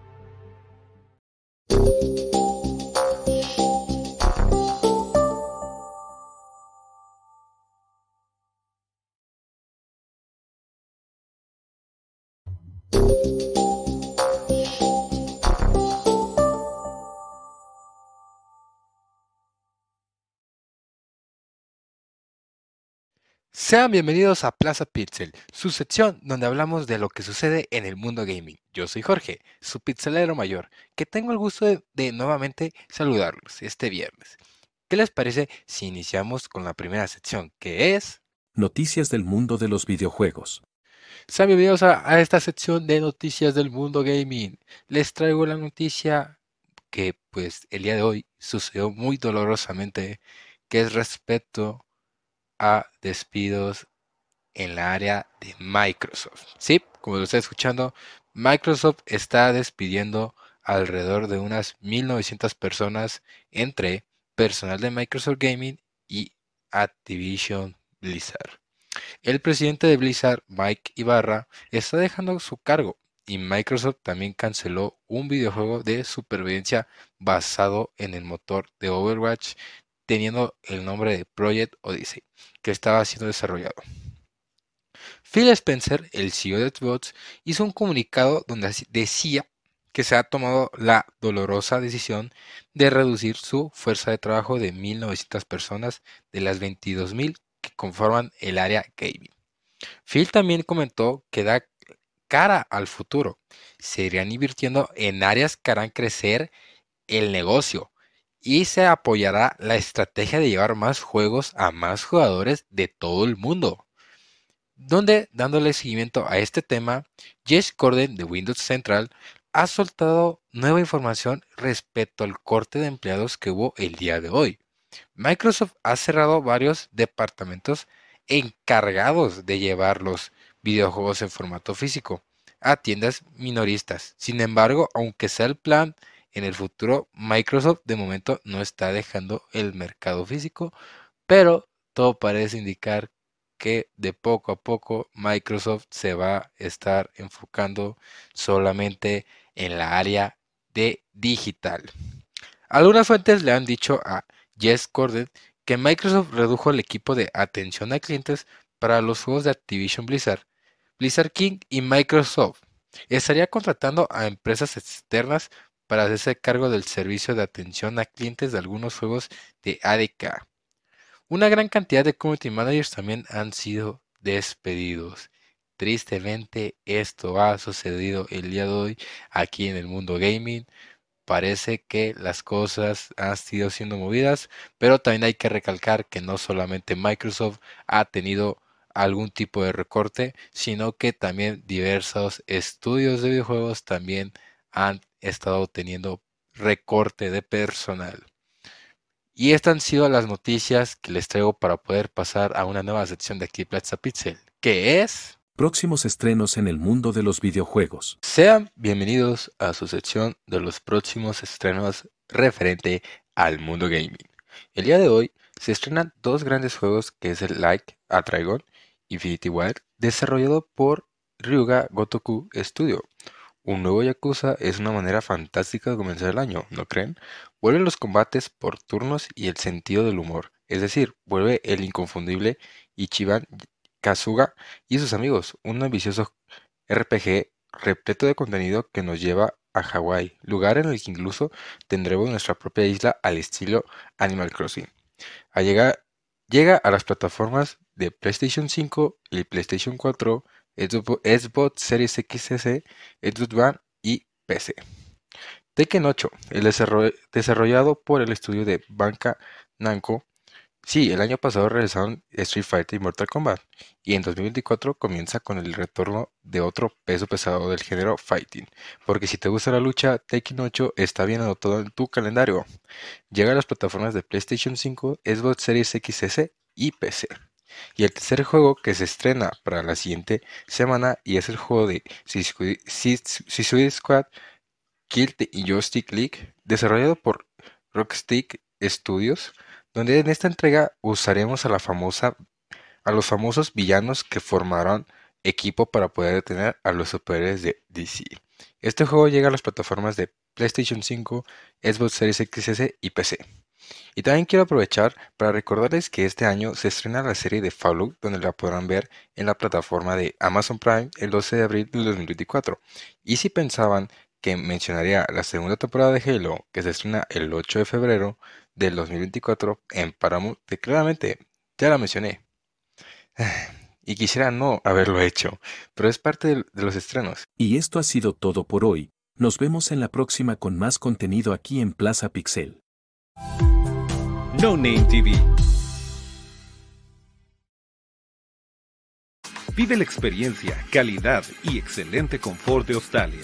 Sean bienvenidos a Plaza Pixel, su sección donde hablamos de lo que sucede en el mundo gaming. Yo soy Jorge, su pixelero mayor, que tengo el gusto de, de, nuevamente saludarlos este viernes. ¿Qué les parece si iniciamos con la primera sección, que es... Noticias del mundo de los videojuegos. Sean bienvenidos a, a esta sección de noticias del mundo gaming. Les traigo la noticia que pues el día de hoy sucedió muy dolorosamente, que es respecto a despidos en la área de Microsoft. Sí, como lo está escuchando, Microsoft está despidiendo alrededor de unas 1900 personas entre personal de Microsoft Gaming y Activision Blizzard. El presidente de Blizzard, Mike Ibarra, está dejando su cargo y Microsoft también canceló un videojuego de supervivencia basado en el motor de Overwatch teniendo el nombre de Project Odyssey, que estaba siendo desarrollado. Phil Spencer, el CEO de Xbox, hizo un comunicado donde decía que se ha tomado la dolorosa decisión de reducir su fuerza de trabajo de 1.900 personas de las 22.000 que conforman el área gaming. Phil también comentó que da cara al futuro. Se irían invirtiendo en áreas que harán crecer el negocio, y se apoyará la estrategia de llevar más juegos a más jugadores de todo el mundo. Donde, dándole seguimiento a este tema, Jess Corden de Windows Central ha soltado nueva información respecto al corte de empleados que hubo el día de hoy. Microsoft ha cerrado varios departamentos encargados de llevar los videojuegos en formato físico a tiendas minoristas. Sin embargo, aunque sea el plan en el futuro Microsoft de momento no está dejando el mercado físico, pero todo parece indicar que de poco a poco Microsoft se va a estar enfocando solamente en la área de digital. Algunas fuentes le han dicho a Jess Corden que Microsoft redujo el equipo de atención a clientes para los juegos de Activision Blizzard, Blizzard King y Microsoft. Estaría contratando a empresas externas para hacerse cargo del servicio de atención a clientes de algunos juegos de ADK. Una gran cantidad de community managers también han sido despedidos. Tristemente esto ha sucedido el día de hoy aquí en el mundo gaming. Parece que las cosas han sido siendo movidas, pero también hay que recalcar que no solamente Microsoft ha tenido algún tipo de recorte, sino que también diversos estudios de videojuegos también han estado teniendo recorte de personal. Y estas han sido las noticias que les traigo para poder pasar a una nueva sección de aquí Plaza Pixel, que es... Próximos estrenos en el mundo de los videojuegos. Sean bienvenidos a su sección de los próximos estrenos referente al mundo gaming. El día de hoy se estrenan dos grandes juegos que es el Like a Dragon Infinity Wild, desarrollado por Ryuga Gotoku Studio, un nuevo Yakuza es una manera fantástica de comenzar el año, ¿no creen? Vuelven los combates por turnos y el sentido del humor, es decir, vuelve el inconfundible Ichiban Kazuga y sus amigos, un ambicioso RPG repleto de contenido que nos lleva a Hawái, lugar en el que incluso tendremos nuestra propia isla al estilo Animal Crossing. llega a las plataformas de PlayStation 5 y PlayStation 4 Xbox Series XS, Xbox One y PC. Tekken 8, el desarrollado por el estudio de Banca Namco. Sí, el año pasado realizaron Street Fighter y Mortal Kombat, y en 2024 comienza con el retorno de otro peso pesado del género Fighting, porque si te gusta la lucha, Tekken 8 está bien anotado en tu calendario. Llega a las plataformas de PlayStation 5, Xbox Series XS y PC. Y el tercer juego que se estrena para la siguiente semana y es el juego de Suicide Squad Kill the Injustice League, desarrollado por Rockstick Studios, donde en esta entrega usaremos a a los famosos villanos que formaron equipo para poder detener a los superhéroes de DC. Este juego llega a las plataformas de PlayStation 5, Xbox Series XS y PC. Y también quiero aprovechar para recordarles que este año se estrena la serie de Fallout, donde la podrán ver en la plataforma de Amazon Prime el 12 de abril de 2024. Y si pensaban que mencionaría la segunda temporada de Halo, que se estrena el 8 de febrero del 2024 en Paramount, claramente ya la mencioné. Y quisiera no haberlo hecho, pero es parte de los estrenos. Y esto ha sido todo por hoy. Nos vemos en la próxima con más contenido aquí en Plaza Pixel. No Name TV. Vive la experiencia, calidad y excelente confort de Australia.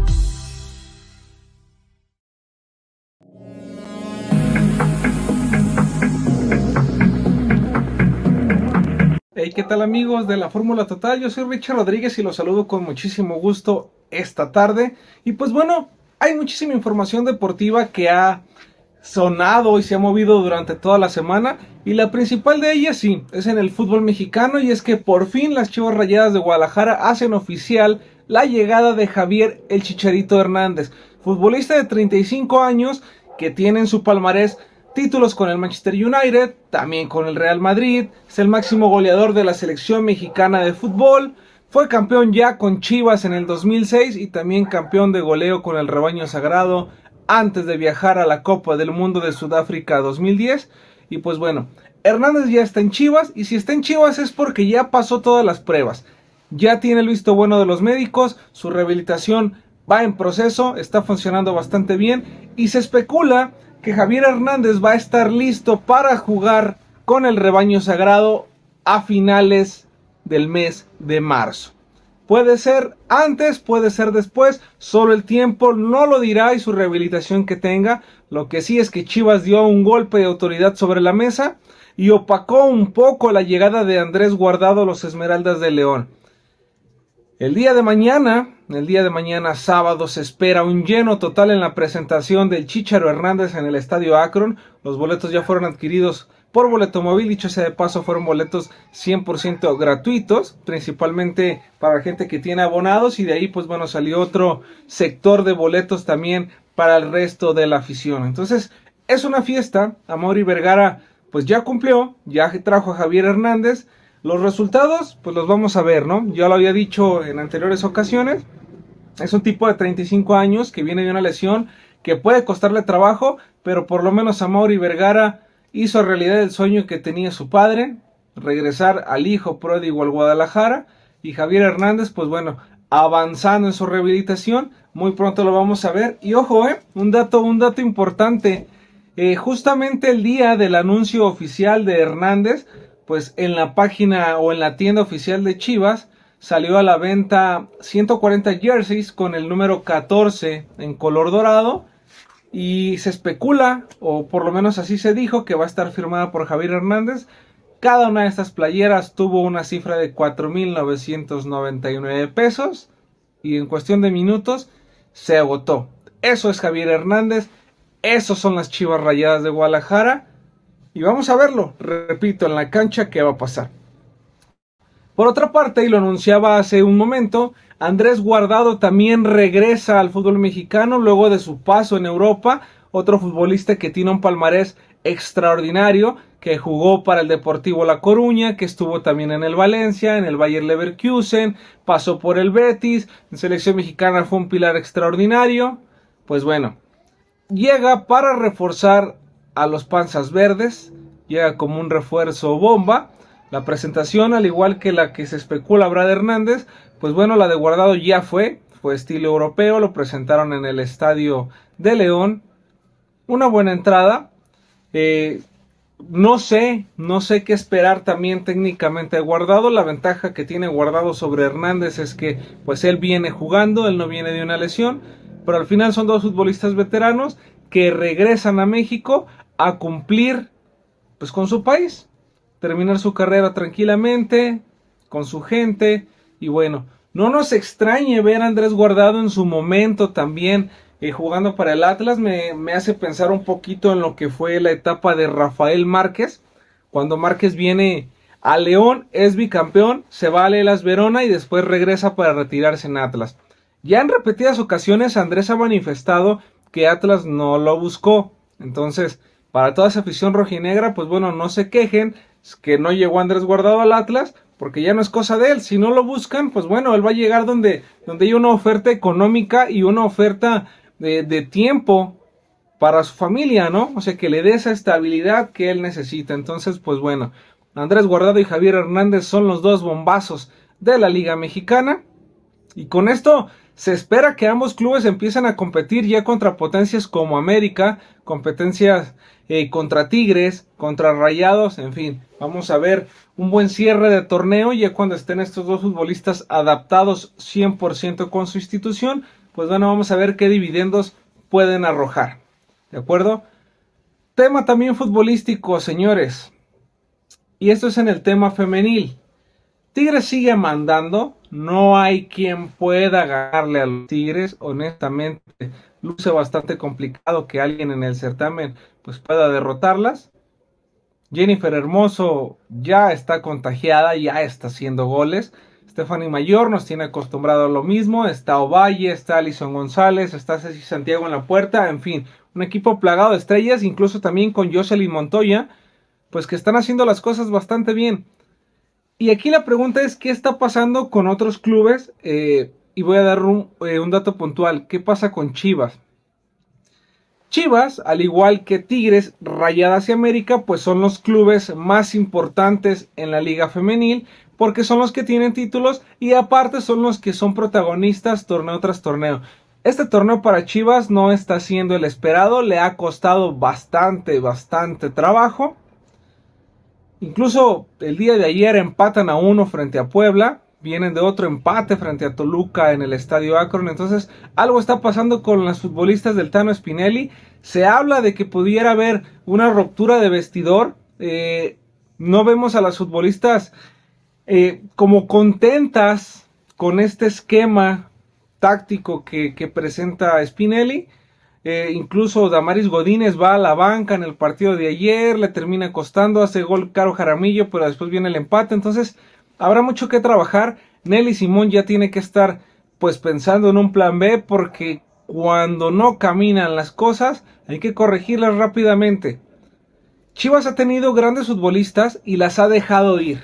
Hey, ¿qué tal amigos de la Fórmula Total? Yo soy Richard Rodríguez y los saludo con muchísimo gusto esta tarde. Y pues bueno, hay muchísima información deportiva que ha sonado y se ha movido durante toda la semana. Y la principal de ellas sí, es en el fútbol mexicano y es que por fin las Chivas Rayadas de Guadalajara hacen oficial la llegada de Javier El Chicharito Hernández, futbolista de 35 años que tiene en su palmarés títulos con el Manchester United, también con el Real Madrid, es el máximo goleador de la selección mexicana de fútbol, fue campeón ya con Chivas en el 2006 y también campeón de goleo con el rebaño sagrado antes de viajar a la Copa del Mundo de Sudáfrica 2010. Y pues bueno, Hernández ya está en Chivas y si está en Chivas es porque ya pasó todas las pruebas. Ya tiene el visto bueno de los médicos, su rehabilitación va en proceso, está funcionando bastante bien y se especula que Javier Hernández va a estar listo para jugar con el rebaño sagrado a finales del mes de marzo. Puede ser antes, puede ser después, solo el tiempo no lo dirá y su rehabilitación que tenga. Lo que sí es que Chivas dio un golpe de autoridad sobre la mesa y opacó un poco la llegada de Andrés Guardado a los Esmeraldas de León. El día de mañana, el día de mañana sábado, se espera un lleno total en la presentación del Chicharo Hernández en el Estadio Akron. Los boletos ya fueron adquiridos por boleto móvil. Dicho sea de paso, fueron boletos 100% gratuitos, principalmente para gente que tiene abonados. Y de ahí, pues bueno, salió otro sector de boletos también para el resto de la afición. Entonces, es una fiesta. Amaury Vergara, pues ya cumplió, ya trajo a Javier Hernández. Los resultados, pues los vamos a ver, ¿no? Ya lo había dicho en anteriores ocasiones. Es un tipo de 35 años que viene de una lesión que puede costarle trabajo, pero por lo menos a Mauri Vergara hizo realidad el sueño que tenía su padre, regresar al hijo pródigo al Guadalajara, y Javier Hernández, pues bueno, avanzando en su rehabilitación, muy pronto lo vamos a ver. Y ojo, eh, un dato, un dato importante. Eh, justamente el día del anuncio oficial de Hernández, pues en la página o en la tienda oficial de Chivas, salió a la venta 140 jerseys con el número 14 en color dorado y se especula, o por lo menos así se dijo, que va a estar firmada por Javier Hernández. Cada una de estas playeras tuvo una cifra de 4.999 pesos y en cuestión de minutos se agotó. Eso es Javier Hernández, esos son las chivas rayadas de Guadalajara y vamos a verlo, repito, en la cancha qué va a pasar. Por otra parte, y lo anunciaba hace un momento, Andrés Guardado también regresa al fútbol mexicano luego de su paso en Europa, otro futbolista que tiene un palmarés extraordinario, que jugó para el Deportivo La Coruña, que estuvo también en el Valencia, en el Bayer Leverkusen, pasó por el Betis, en selección mexicana fue un pilar extraordinario. Pues bueno, llega para reforzar a los Panzas Verdes, llega como un refuerzo bomba la presentación, al igual que la que se especula Brad Hernández, pues bueno, la de Guardado ya fue, fue estilo europeo, lo presentaron en el estadio de León. Una buena entrada. Eh, no sé, no sé qué esperar también técnicamente de Guardado. La ventaja que tiene Guardado sobre Hernández es que pues él viene jugando, él no viene de una lesión, pero al final son dos futbolistas veteranos que regresan a México a cumplir pues con su país terminar su carrera tranquilamente, con su gente, y bueno, no nos extrañe ver a Andrés Guardado en su momento también eh, jugando para el Atlas, me, me hace pensar un poquito en lo que fue la etapa de Rafael Márquez, cuando Márquez viene a León, es bicampeón, se va a Lelas Verona y después regresa para retirarse en Atlas. Ya en repetidas ocasiones Andrés ha manifestado que Atlas no lo buscó. Entonces, para toda esa afición rojinegra, pues bueno, no se quejen, que no llegó Andrés Guardado al Atlas, porque ya no es cosa de él. Si no lo buscan, pues bueno, él va a llegar donde, donde hay una oferta económica y una oferta de, de tiempo para su familia, ¿no? O sea, que le dé esa estabilidad que él necesita. Entonces, pues bueno, Andrés Guardado y Javier Hernández son los dos bombazos de la Liga Mexicana. Y con esto se espera que ambos clubes empiecen a competir ya contra potencias como América, competencias eh, contra Tigres, contra Rayados, en fin, vamos a ver un buen cierre de torneo ya cuando estén estos dos futbolistas adaptados 100% con su institución, pues bueno, vamos a ver qué dividendos pueden arrojar. ¿De acuerdo? Tema también futbolístico, señores. Y esto es en el tema femenil. Tigres sigue mandando, no hay quien pueda ganarle a los Tigres, honestamente luce bastante complicado que alguien en el certamen pues pueda derrotarlas. Jennifer Hermoso ya está contagiada, ya está haciendo goles. Stephanie Mayor nos tiene acostumbrado a lo mismo. Está Ovalle, está Alison González, está Ceci Santiago en la puerta. En fin, un equipo plagado de estrellas, incluso también con Jocelyn Montoya, pues que están haciendo las cosas bastante bien. Y aquí la pregunta es, ¿qué está pasando con otros clubes? Eh, y voy a dar eh, un, dato puntual. ¿Qué pasa con Chivas? Chivas, al igual que Tigres, Rayadas y América, pues son los clubes más importantes en la liga femenil porque son los que tienen títulos y aparte son los que son protagonistas torneo tras torneo. Este torneo para Chivas no está siendo el esperado, le ha costado bastante, bastante trabajo. Incluso el día de ayer empatan a uno frente a Puebla vienen de otro empate frente a Toluca en el Estadio Akron. Entonces, algo está pasando con las futbolistas del Tano Spinelli. Se habla de que pudiera haber una ruptura de vestidor. Eh, no vemos a las futbolistas eh, como contentas con este esquema táctico que, presenta Spinelli. Eh, incluso Damaris Godínez va a la banca en el partido de ayer, le termina costando, hace gol Caro Jaramillo, pero después viene el empate. Entonces, habrá mucho que trabajar. Nelly Simón ya tiene que estar pues pensando en un plan B porque cuando no caminan las cosas hay que corregirlas rápidamente. Chivas ha tenido grandes futbolistas y las ha dejado ir.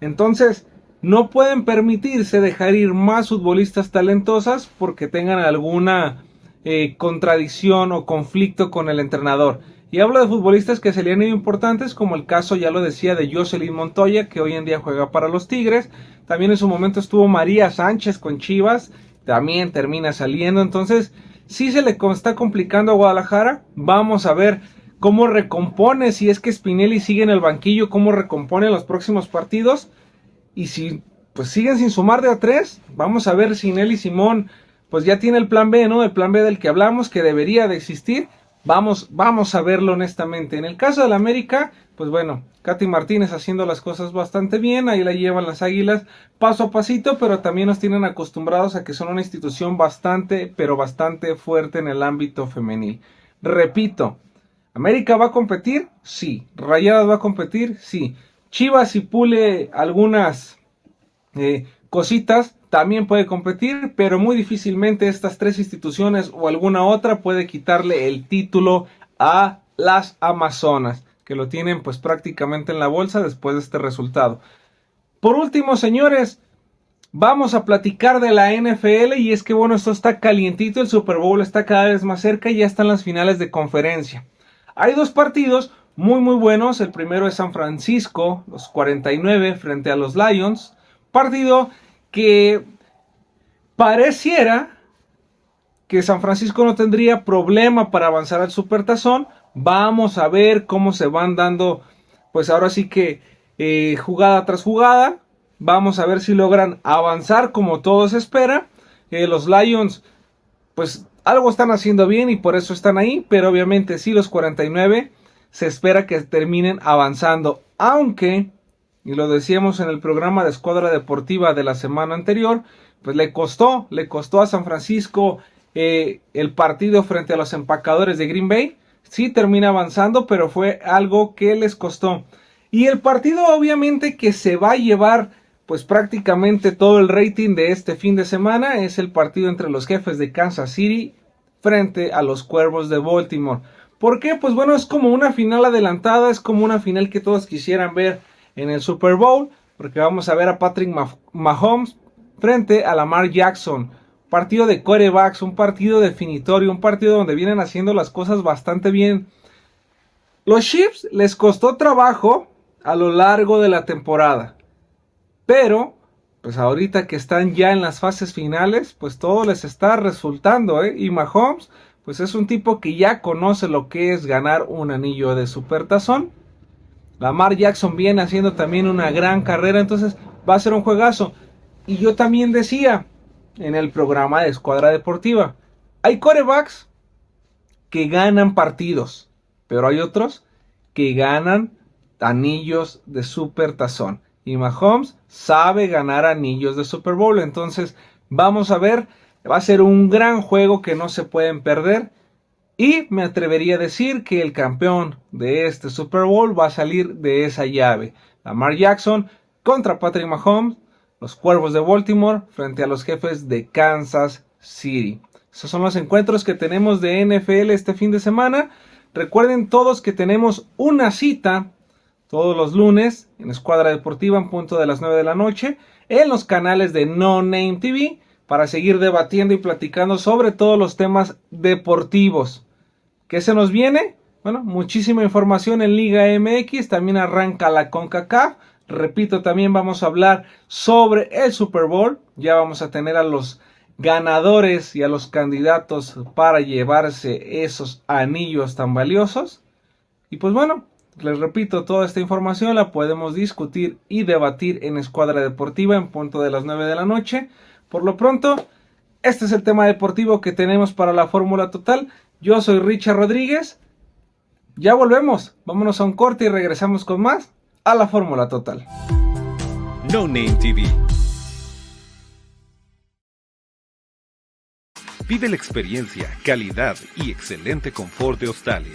Entonces, no pueden permitirse dejar ir más futbolistas talentosas porque tengan alguna eh, contradicción o conflicto con el entrenador. Y hablo de futbolistas que se le han ido importantes, como el caso, ya lo decía, de Jocelyn Montoya, que hoy en día juega para los Tigres. También en su momento estuvo María Sánchez con Chivas, también termina saliendo. Entonces, si se le está complicando a Guadalajara. Vamos a ver cómo recompone, si es que Spinelli sigue en el banquillo, cómo recompone los próximos partidos. Y si pues siguen sin sumar de a tres, vamos a ver si Nelly Simón pues ya tiene el plan B, ¿no? El plan B del que hablamos, que debería de existir. Vamos, vamos a verlo honestamente. En el caso del América, pues bueno, Katy Martínez haciendo las cosas bastante bien, ahí la llevan las águilas paso a pasito, pero también nos tienen acostumbrados a que son una institución bastante, pero bastante fuerte en el ámbito femenil. Repito, ¿América va a competir? Sí. ¿Rayadas va a competir? Sí. Chivas y Pule algunas eh, cositas, también puede competir, pero muy difícilmente estas tres instituciones o alguna otra puede quitarle el título a las Amazonas, que lo tienen pues prácticamente en la bolsa después de este resultado. Por último, señores, vamos a platicar de la NFL y es que bueno, esto está calientito, el Super Bowl está cada vez más cerca y ya están las finales de conferencia. Hay dos partidos muy muy buenos, el primero es San Francisco, los 49 frente a los Lions, partido que pareciera que San Francisco no tendría problema para avanzar al Supertazón. Vamos a ver cómo se van dando, pues ahora sí que eh, jugada tras jugada. Vamos a ver si logran avanzar como todos espera. Eh, los Lions, pues algo están haciendo bien y por eso están ahí, pero obviamente sí los 49 se espera que terminen avanzando, aunque y lo decíamos en el programa de Escuadra Deportiva de la semana anterior, pues le costó, le costó a San Francisco eh, el partido frente a los empacadores de Green Bay. Sí termina avanzando, pero fue algo que les costó. Y el partido obviamente que se va a llevar pues prácticamente todo el rating de este fin de semana es el partido entre los jefes de Kansas City frente a los Cuervos de Baltimore. ¿Por qué? Pues bueno, es como una final adelantada, es como una final que todos quisieran ver en el Super Bowl, porque vamos a ver a Patrick Mahomes frente a Lamar Jackson. Partido de corebacks, un partido definitorio, un partido donde vienen haciendo las cosas bastante bien. Los Chiefs les costó trabajo a lo largo de la temporada. Pero, pues ahorita que están ya en las fases finales, pues todo les está resultando, ¿eh? Y Mahomes, pues es un tipo que ya conoce lo que es ganar un anillo de supertazón. Lamar Jackson viene haciendo también una gran carrera, entonces va a ser un juegazo. Y yo también decía en el programa de Escuadra Deportiva, hay corebacks que ganan partidos, pero hay otros que ganan anillos de super tazón. Y Mahomes sabe ganar anillos de Super Bowl. Entonces, vamos a ver. Va a ser un gran juego que no se pueden perder. Y me atrevería a decir que el campeón de este Super Bowl va a salir de esa llave. Lamar Jackson contra Patrick Mahomes, los Cuervos de Baltimore frente a los jefes de Kansas City. Esos son los encuentros que tenemos de NFL este fin de semana. Recuerden todos que tenemos una cita todos los lunes en Escuadra Deportiva en punto de las 9 de la noche en los canales de No Name TV para seguir debatiendo y platicando sobre todos los temas deportivos. ¿Qué se nos viene? Bueno, muchísima información en Liga MX, también arranca la CONCACAF. Repito, también vamos a hablar sobre el Super Bowl. Ya vamos a tener a los ganadores y a los candidatos para llevarse esos anillos tan valiosos. Y pues bueno, les repito, toda esta información la podemos discutir y debatir en Escuadra Deportiva en punto de las 9 de la noche. Por lo pronto, este es el tema deportivo que tenemos para la Fórmula Total. Yo soy Richard Rodríguez. Ya volvemos. Vámonos a un corte y regresamos con más a la Fórmula Total. No Name TV Vive la experiencia, calidad y excelente confort de Australia.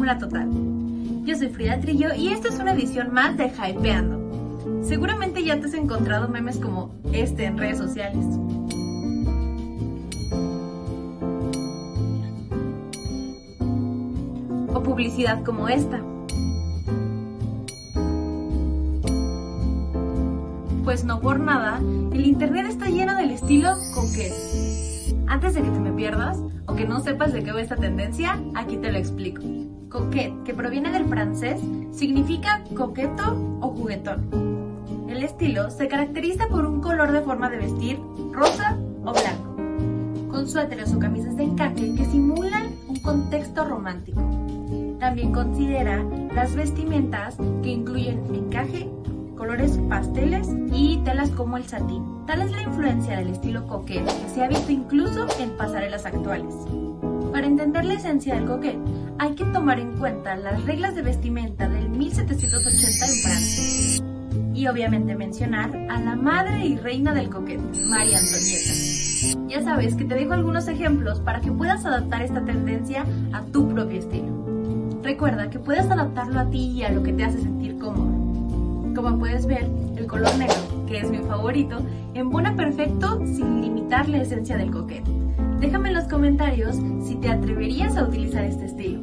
Total. Yo soy Frida Trillo y esta es una edición más de Hypeando. Seguramente ya te has encontrado memes como este en redes sociales. O publicidad como esta. Pues no por nada, el internet está lleno del estilo coquet. Antes de que te me pierdas, o que no sepas de qué va esta tendencia, aquí te lo explico. Coquette, que proviene del francés, significa coqueto o juguetón. El estilo se caracteriza por un color de forma de vestir rosa o blanco, con suéteres o camisas de encaje que simulan un contexto romántico. También considera las vestimentas que incluyen encaje, colores pasteles y telas como el satín. Tal es la influencia del estilo coquette que se ha visto incluso en pasarelas actuales. Para entender la esencia del coquette, hay que tomar en cuenta las reglas de vestimenta del 1780 en Francia. Y obviamente mencionar a la madre y reina del coquette, María Antonieta. Ya sabes que te dejo algunos ejemplos para que puedas adaptar esta tendencia a tu propio estilo. Recuerda que puedes adaptarlo a ti y a lo que te hace sentir cómodo. Como puedes ver, el color negro, que es mi favorito, embona perfecto sin limitar la esencia del coquete. Déjame en los comentarios si te atreverías a utilizar este estilo.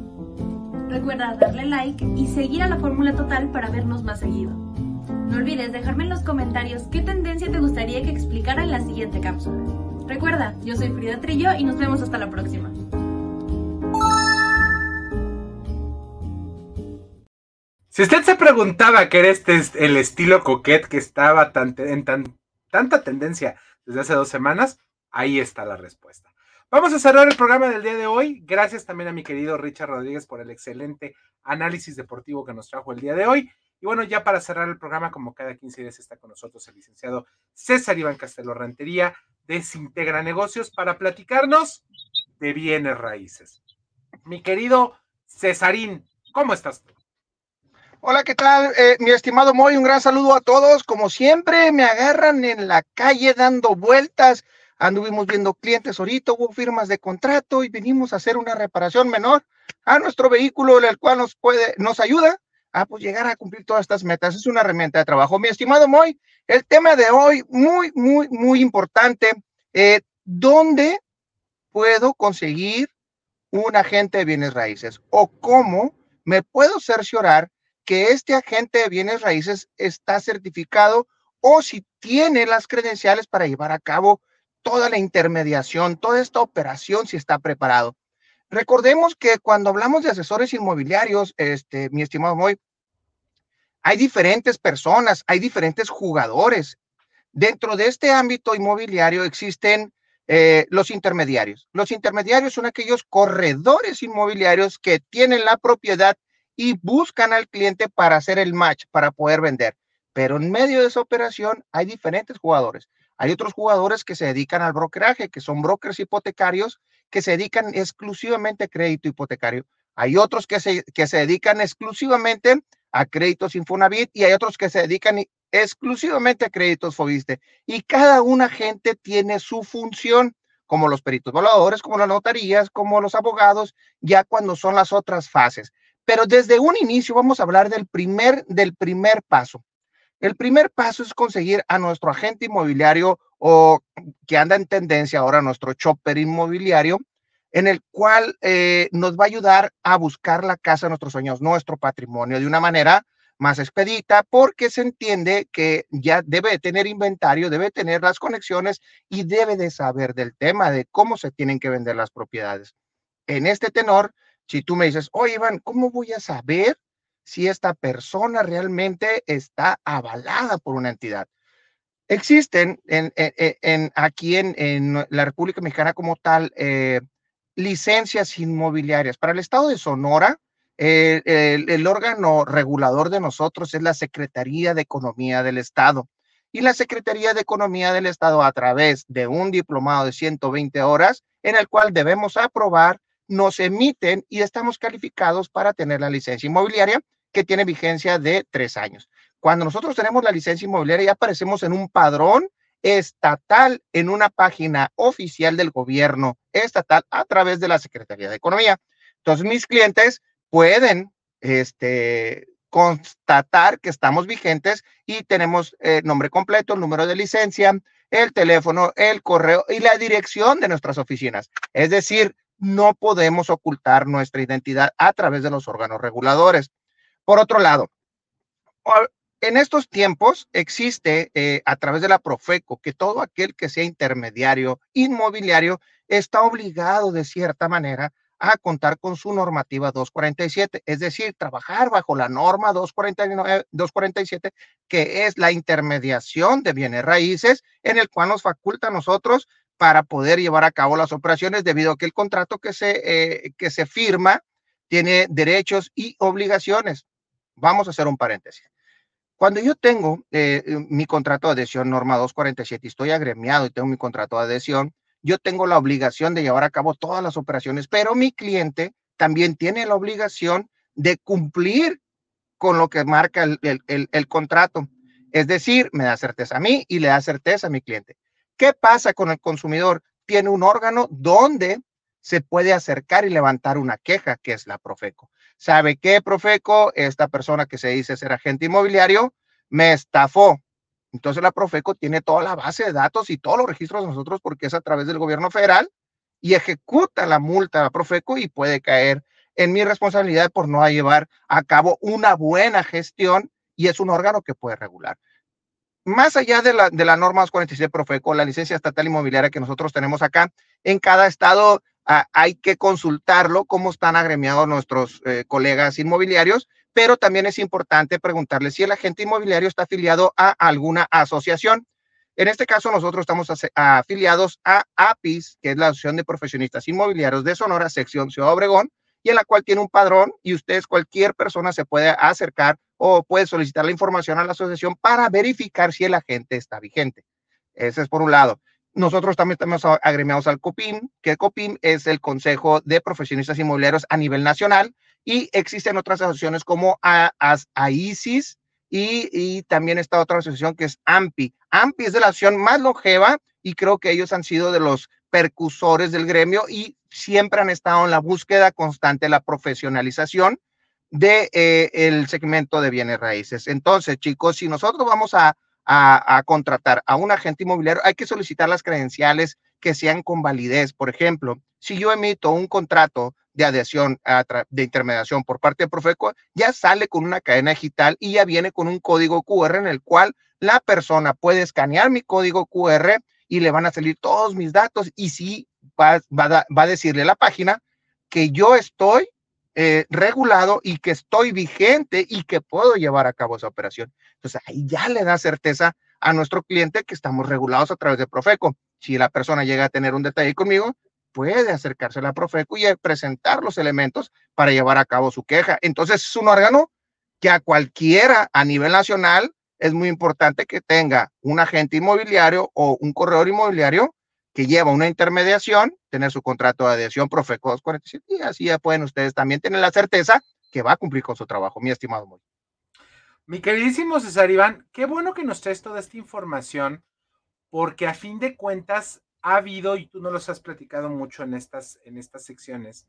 Recuerda darle like y seguir a la fórmula total para vernos más seguido. No olvides dejarme en los comentarios qué tendencia te gustaría que explicara en la siguiente cápsula. Recuerda, yo soy Frida Trillo y nos vemos hasta la próxima. Si usted se preguntaba qué era este el estilo coquette que estaba en tanta tendencia desde hace dos semanas, ahí está la respuesta. Vamos a cerrar el programa del día de hoy. Gracias también a mi querido Richard Rodríguez por el excelente análisis deportivo que nos trajo el día de hoy. Y bueno, ya para cerrar el programa, como cada 15 días está con nosotros el licenciado César Iván Castelo Rentería de Sintegra Negocios para platicarnos de bienes raíces. Mi querido Cesarín, ¿cómo estás? Hola, ¿qué tal? Eh, mi estimado Moy, un gran saludo a todos. Como siempre, me agarran en la calle dando vueltas. Anduvimos viendo clientes ahorita, hubo firmas de contrato y vinimos a hacer una reparación menor a nuestro vehículo, el cual nos puede, nos ayuda a pues, llegar a cumplir todas estas metas. Es una herramienta de trabajo. Mi estimado Moy, el tema de hoy, muy, muy, muy importante. Eh, ¿Dónde puedo conseguir un agente de bienes raíces? ¿O cómo me puedo cerciorar que este agente de bienes raíces está certificado o si tiene las credenciales para llevar a cabo toda la intermediación, toda esta operación si está preparado. Recordemos que cuando hablamos de asesores inmobiliarios, este, mi estimado Moy, hay diferentes personas, hay diferentes jugadores. Dentro de este ámbito inmobiliario existen eh, los intermediarios. Los intermediarios son aquellos corredores inmobiliarios que tienen la propiedad y buscan al cliente para hacer el match, para poder vender. Pero en medio de esa operación hay diferentes jugadores. Hay otros jugadores que se dedican al brokeraje, que son brokers hipotecarios, que se dedican exclusivamente a crédito hipotecario. Hay otros que se, que se dedican exclusivamente a créditos Infonavit y hay otros que se dedican exclusivamente a créditos Fobiste. Y cada una gente tiene su función, como los peritos voladores, como las notarías, como los abogados, ya cuando son las otras fases. Pero desde un inicio vamos a hablar del primer, del primer paso. El primer paso es conseguir a nuestro agente inmobiliario o que anda en tendencia ahora, nuestro chopper inmobiliario, en el cual eh, nos va a ayudar a buscar la casa de nuestros sueños, nuestro patrimonio, de una manera más expedita, porque se entiende que ya debe tener inventario, debe tener las conexiones y debe de saber del tema de cómo se tienen que vender las propiedades. En este tenor, si tú me dices, oye, Iván, ¿cómo voy a saber si esta persona realmente está avalada por una entidad? Existen en, aquí en, la República Mexicana como tal eh, licencias inmobiliarias. Para el estado de Sonora, el, órgano regulador de nosotros es la Secretaría de Economía del Estado. Y la Secretaría de Economía del Estado, a través de un diplomado de 120 horas, en el cual debemos aprobar, nos emiten y estamos calificados para tener la licencia inmobiliaria que tiene vigencia de tres años. Cuando nosotros tenemos la licencia inmobiliaria, ya aparecemos en un padrón estatal en una página oficial del gobierno estatal a través de la Secretaría de Economía. Entonces, mis clientes pueden este, constatar que estamos vigentes y tenemos eh, nombre completo, el número de licencia, el teléfono, el correo y la dirección de nuestras oficinas. Es decir, no podemos ocultar nuestra identidad a través de los órganos reguladores. Por otro lado, en estos tiempos existe eh, a través de la Profeco que todo aquel que sea intermediario inmobiliario está obligado de cierta manera a contar con su normativa 247, es decir, trabajar bajo la norma 249, 247, que es la intermediación de bienes raíces, en el cual nos faculta a nosotros para poder llevar a cabo las operaciones debido a que el contrato que se, eh, que se firma tiene derechos y obligaciones. Vamos a hacer un paréntesis. Cuando yo tengo eh, eh, mi contrato de adhesión norma 247 y estoy agremiado y tengo mi contrato de adhesión, yo tengo la obligación de llevar a cabo todas las operaciones, pero mi cliente también tiene la obligación de cumplir con lo que marca el, el, contrato. Es decir, me da certeza a mí y le da certeza a mi cliente. ¿Qué pasa con el consumidor? Tiene un órgano donde se puede acercar y levantar una queja, que es la Profeco. ¿Sabe qué, Profeco? Esta persona que se dice ser agente inmobiliario me estafó. Entonces la Profeco tiene toda la base de datos y todos los registros de nosotros porque es a través del gobierno federal y ejecuta la multa a la Profeco y puede caer en mi responsabilidad por no llevar a cabo una buena gestión y es un órgano que puede regular. Más allá de la, de la norma 47 Profeco, la licencia estatal inmobiliaria que nosotros tenemos acá, en cada estado hay que consultarlo, cómo están agremiados nuestros eh, colegas inmobiliarios, pero también es importante preguntarle si el agente inmobiliario está afiliado a alguna asociación. En este caso, nosotros estamos afiliados a APIS, que es la Asociación de Profesionistas Inmobiliarios de Sonora, sección Ciudad Obregón, y en la cual tiene un padrón y ustedes, cualquier persona se puede acercar o puede solicitar la información a la asociación para verificar si el agente está vigente. Ese es por un lado. Nosotros también estamos agremiados al COPIM, que COPIM es el Consejo de Profesionistas Inmobiliarios a nivel nacional y existen otras asociaciones como AISIS y, y también está otra asociación que es AMPI. AMPI es de la asociación más longeva y creo que ellos han sido de los percusores del gremio y siempre han estado en la búsqueda constante de la profesionalización de eh, el segmento de bienes raíces. Entonces, chicos, si nosotros vamos a a, contratar a un agente inmobiliario, hay que solicitar las credenciales que sean con validez. Por ejemplo, si yo emito un contrato de adhesión de intermediación por parte de Profeco, ya sale con una cadena digital y ya viene con un código QR en el cual la persona puede escanear mi código QR y le van a salir todos mis datos y sí va, va, va a decirle a la página que yo estoy eh, regulado y que estoy vigente y que puedo llevar a cabo esa operación. Entonces ahí ya le da certeza a nuestro cliente que estamos regulados a través de Profeco. Si la persona llega a tener un detalle conmigo, puede acercarse a la Profeco y presentar los elementos para llevar a cabo su queja. Entonces es un órgano que a cualquiera a nivel nacional es muy importante que tenga un agente inmobiliario o un corredor inmobiliario que lleva una intermediación, tener su contrato de adhesión Profeco 247 y así ya pueden ustedes también tener la certeza que va a cumplir con su trabajo, mi estimado Moy. Mi queridísimo César Iván, qué bueno que nos traes toda esta información, porque a fin de cuentas ha habido, y tú no los has platicado mucho en estas, en estas secciones,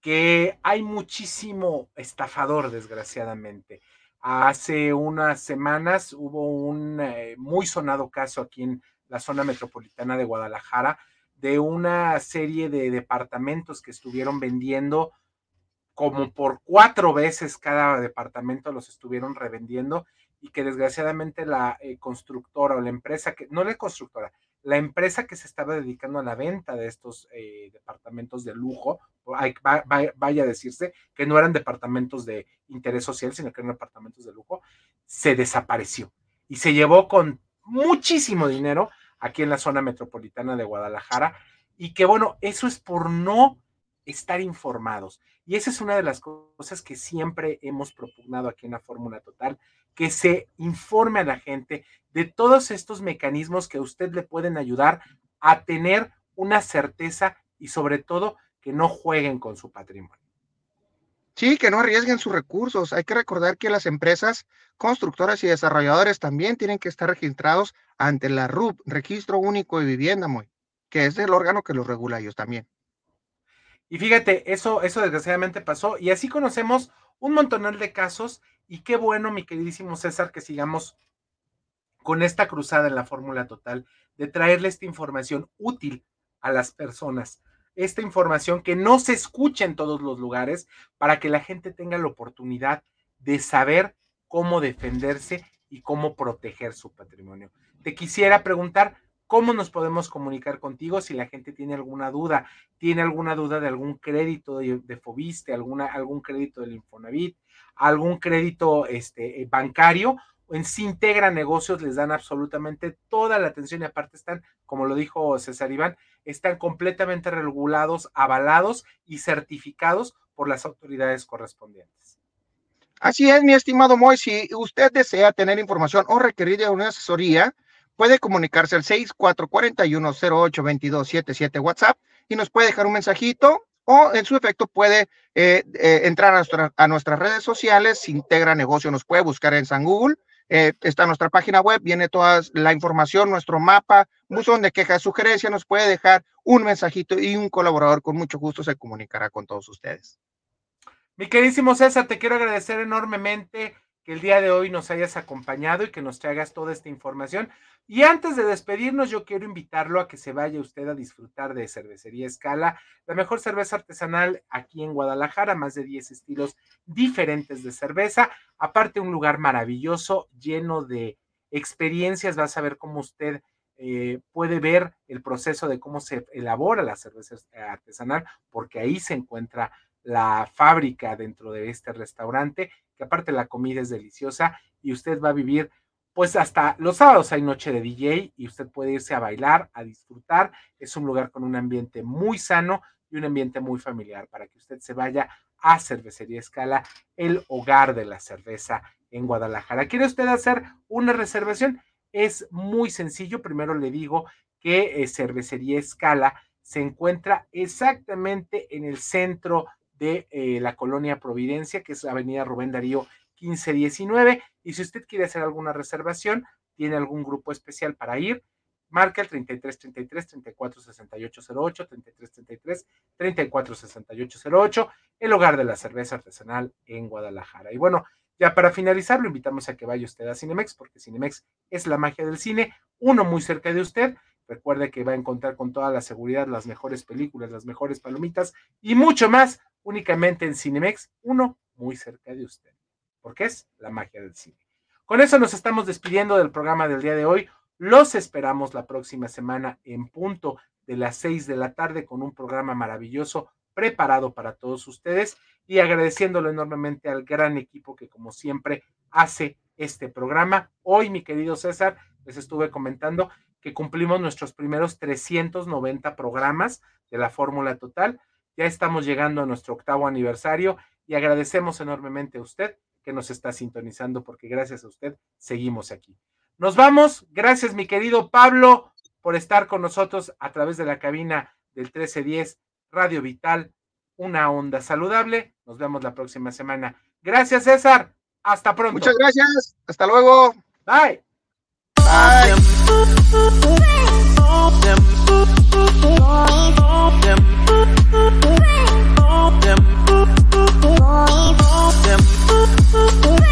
que hay muchísimo estafador, desgraciadamente. Hace unas semanas hubo un eh, muy sonado caso aquí en la zona metropolitana de Guadalajara de una serie de departamentos que estuvieron vendiendo como por cuatro veces cada departamento los estuvieron revendiendo y que desgraciadamente la eh, constructora o la empresa que, no la constructora, la empresa que se estaba dedicando a la venta de estos eh, departamentos de lujo, vaya a decirse que no eran departamentos de interés social, sino que eran departamentos de lujo, se desapareció y se llevó con muchísimo dinero aquí en la zona metropolitana de Guadalajara y que bueno, eso es por no estar informados. Y esa es una de las cosas que siempre hemos propugnado aquí en la Fórmula Total, que se informe a la gente de todos estos mecanismos que a usted le pueden ayudar a tener una certeza y sobre todo que no jueguen con su patrimonio. Sí, que no arriesguen sus recursos. Hay que recordar que las empresas constructoras y desarrolladores también tienen que estar registrados ante la RUP, Registro Único de Vivienda, que es el órgano que los regula ellos también. Y fíjate, eso, eso desgraciadamente pasó y así conocemos un montonal de casos y qué bueno, mi queridísimo César, que sigamos con esta cruzada en la fórmula total de traerle esta información útil a las personas, esta información que no se escucha en todos los lugares para que la gente tenga la oportunidad de saber cómo defenderse y cómo proteger su patrimonio. Te quisiera preguntar, ¿Cómo nos podemos comunicar contigo si la gente tiene alguna duda? ¿Tiene alguna duda de algún crédito de, Fobiste, alguna, algún crédito del Infonavit, algún crédito este, eh, bancario? En Sintegra Negocios les dan absolutamente toda la atención y aparte están, como lo dijo César Iván, están completamente regulados, avalados y certificados por las autoridades correspondientes. Así es, mi estimado Moy, si usted desea tener información o requerir de una asesoría, puede comunicarse al 6441-082277 WhatsApp y nos puede dejar un mensajito o en su efecto puede eh, eh, entrar a, nuestras redes sociales, integra negocio, nos puede buscar en San Google, eh, está nuestra página web, viene toda la información, nuestro mapa, buzón de quejas, sugerencias, nos puede dejar un mensajito y un colaborador con mucho gusto se comunicará con todos ustedes. Mi queridísimo César, te quiero agradecer enormemente que el día de hoy nos hayas acompañado y que nos traigas toda esta información. Y antes de despedirnos, yo quiero invitarlo a que se vaya usted a disfrutar de Cervecería Escala, la mejor cerveza artesanal aquí en Guadalajara, más de 10 estilos diferentes de cerveza. Aparte, un lugar maravilloso, lleno de experiencias. Vas a ver cómo usted eh, puede ver el proceso de cómo se elabora la cerveza artesanal, porque ahí se encuentra la fábrica dentro de este restaurante, que aparte la comida es deliciosa y usted va a vivir, pues hasta los sábados hay noche de DJ y usted puede irse a bailar, a disfrutar. Es un lugar con un ambiente muy sano y un ambiente muy familiar para que usted se vaya a Cervecería Escala, el hogar de la cerveza en Guadalajara. ¿Quiere usted hacer una reservación? Es muy sencillo. Primero le digo que eh, Cervecería Escala se encuentra exactamente en el centro de eh, la colonia Providencia, que es Avenida Rubén Darío 1519. Y si usted quiere hacer alguna reservación, tiene algún grupo especial para ir, marca el 3333 346808 3333 346808 el hogar de la cerveza artesanal en Guadalajara. Y bueno, ya para finalizar, lo invitamos a que vaya usted a Cinemex, porque Cinemex es la magia del cine, uno muy cerca de usted. Recuerde que va a encontrar con toda la seguridad las mejores películas, las mejores palomitas y mucho más únicamente en Cinemex, uno muy cerca de usted, porque es la magia del cine. Con eso nos estamos despidiendo del programa del día de hoy. Los esperamos la próxima semana en punto de las 6 de la tarde con un programa maravilloso preparado para todos ustedes y agradeciéndolo enormemente al gran equipo que como siempre hace este programa. Hoy, mi querido César, les estuve comentando que cumplimos nuestros primeros 390 programas de la Fórmula Total. Ya estamos llegando a nuestro octavo aniversario y agradecemos enormemente a usted que nos está sintonizando porque gracias a usted seguimos aquí. Nos vamos. Gracias, mi querido Pablo, por estar con nosotros a través de la cabina del 1310 Radio Vital, una onda saludable. Nos vemos la próxima semana. Gracias, César. Hasta pronto. Muchas gracias. Hasta luego. Bye. Bye. them.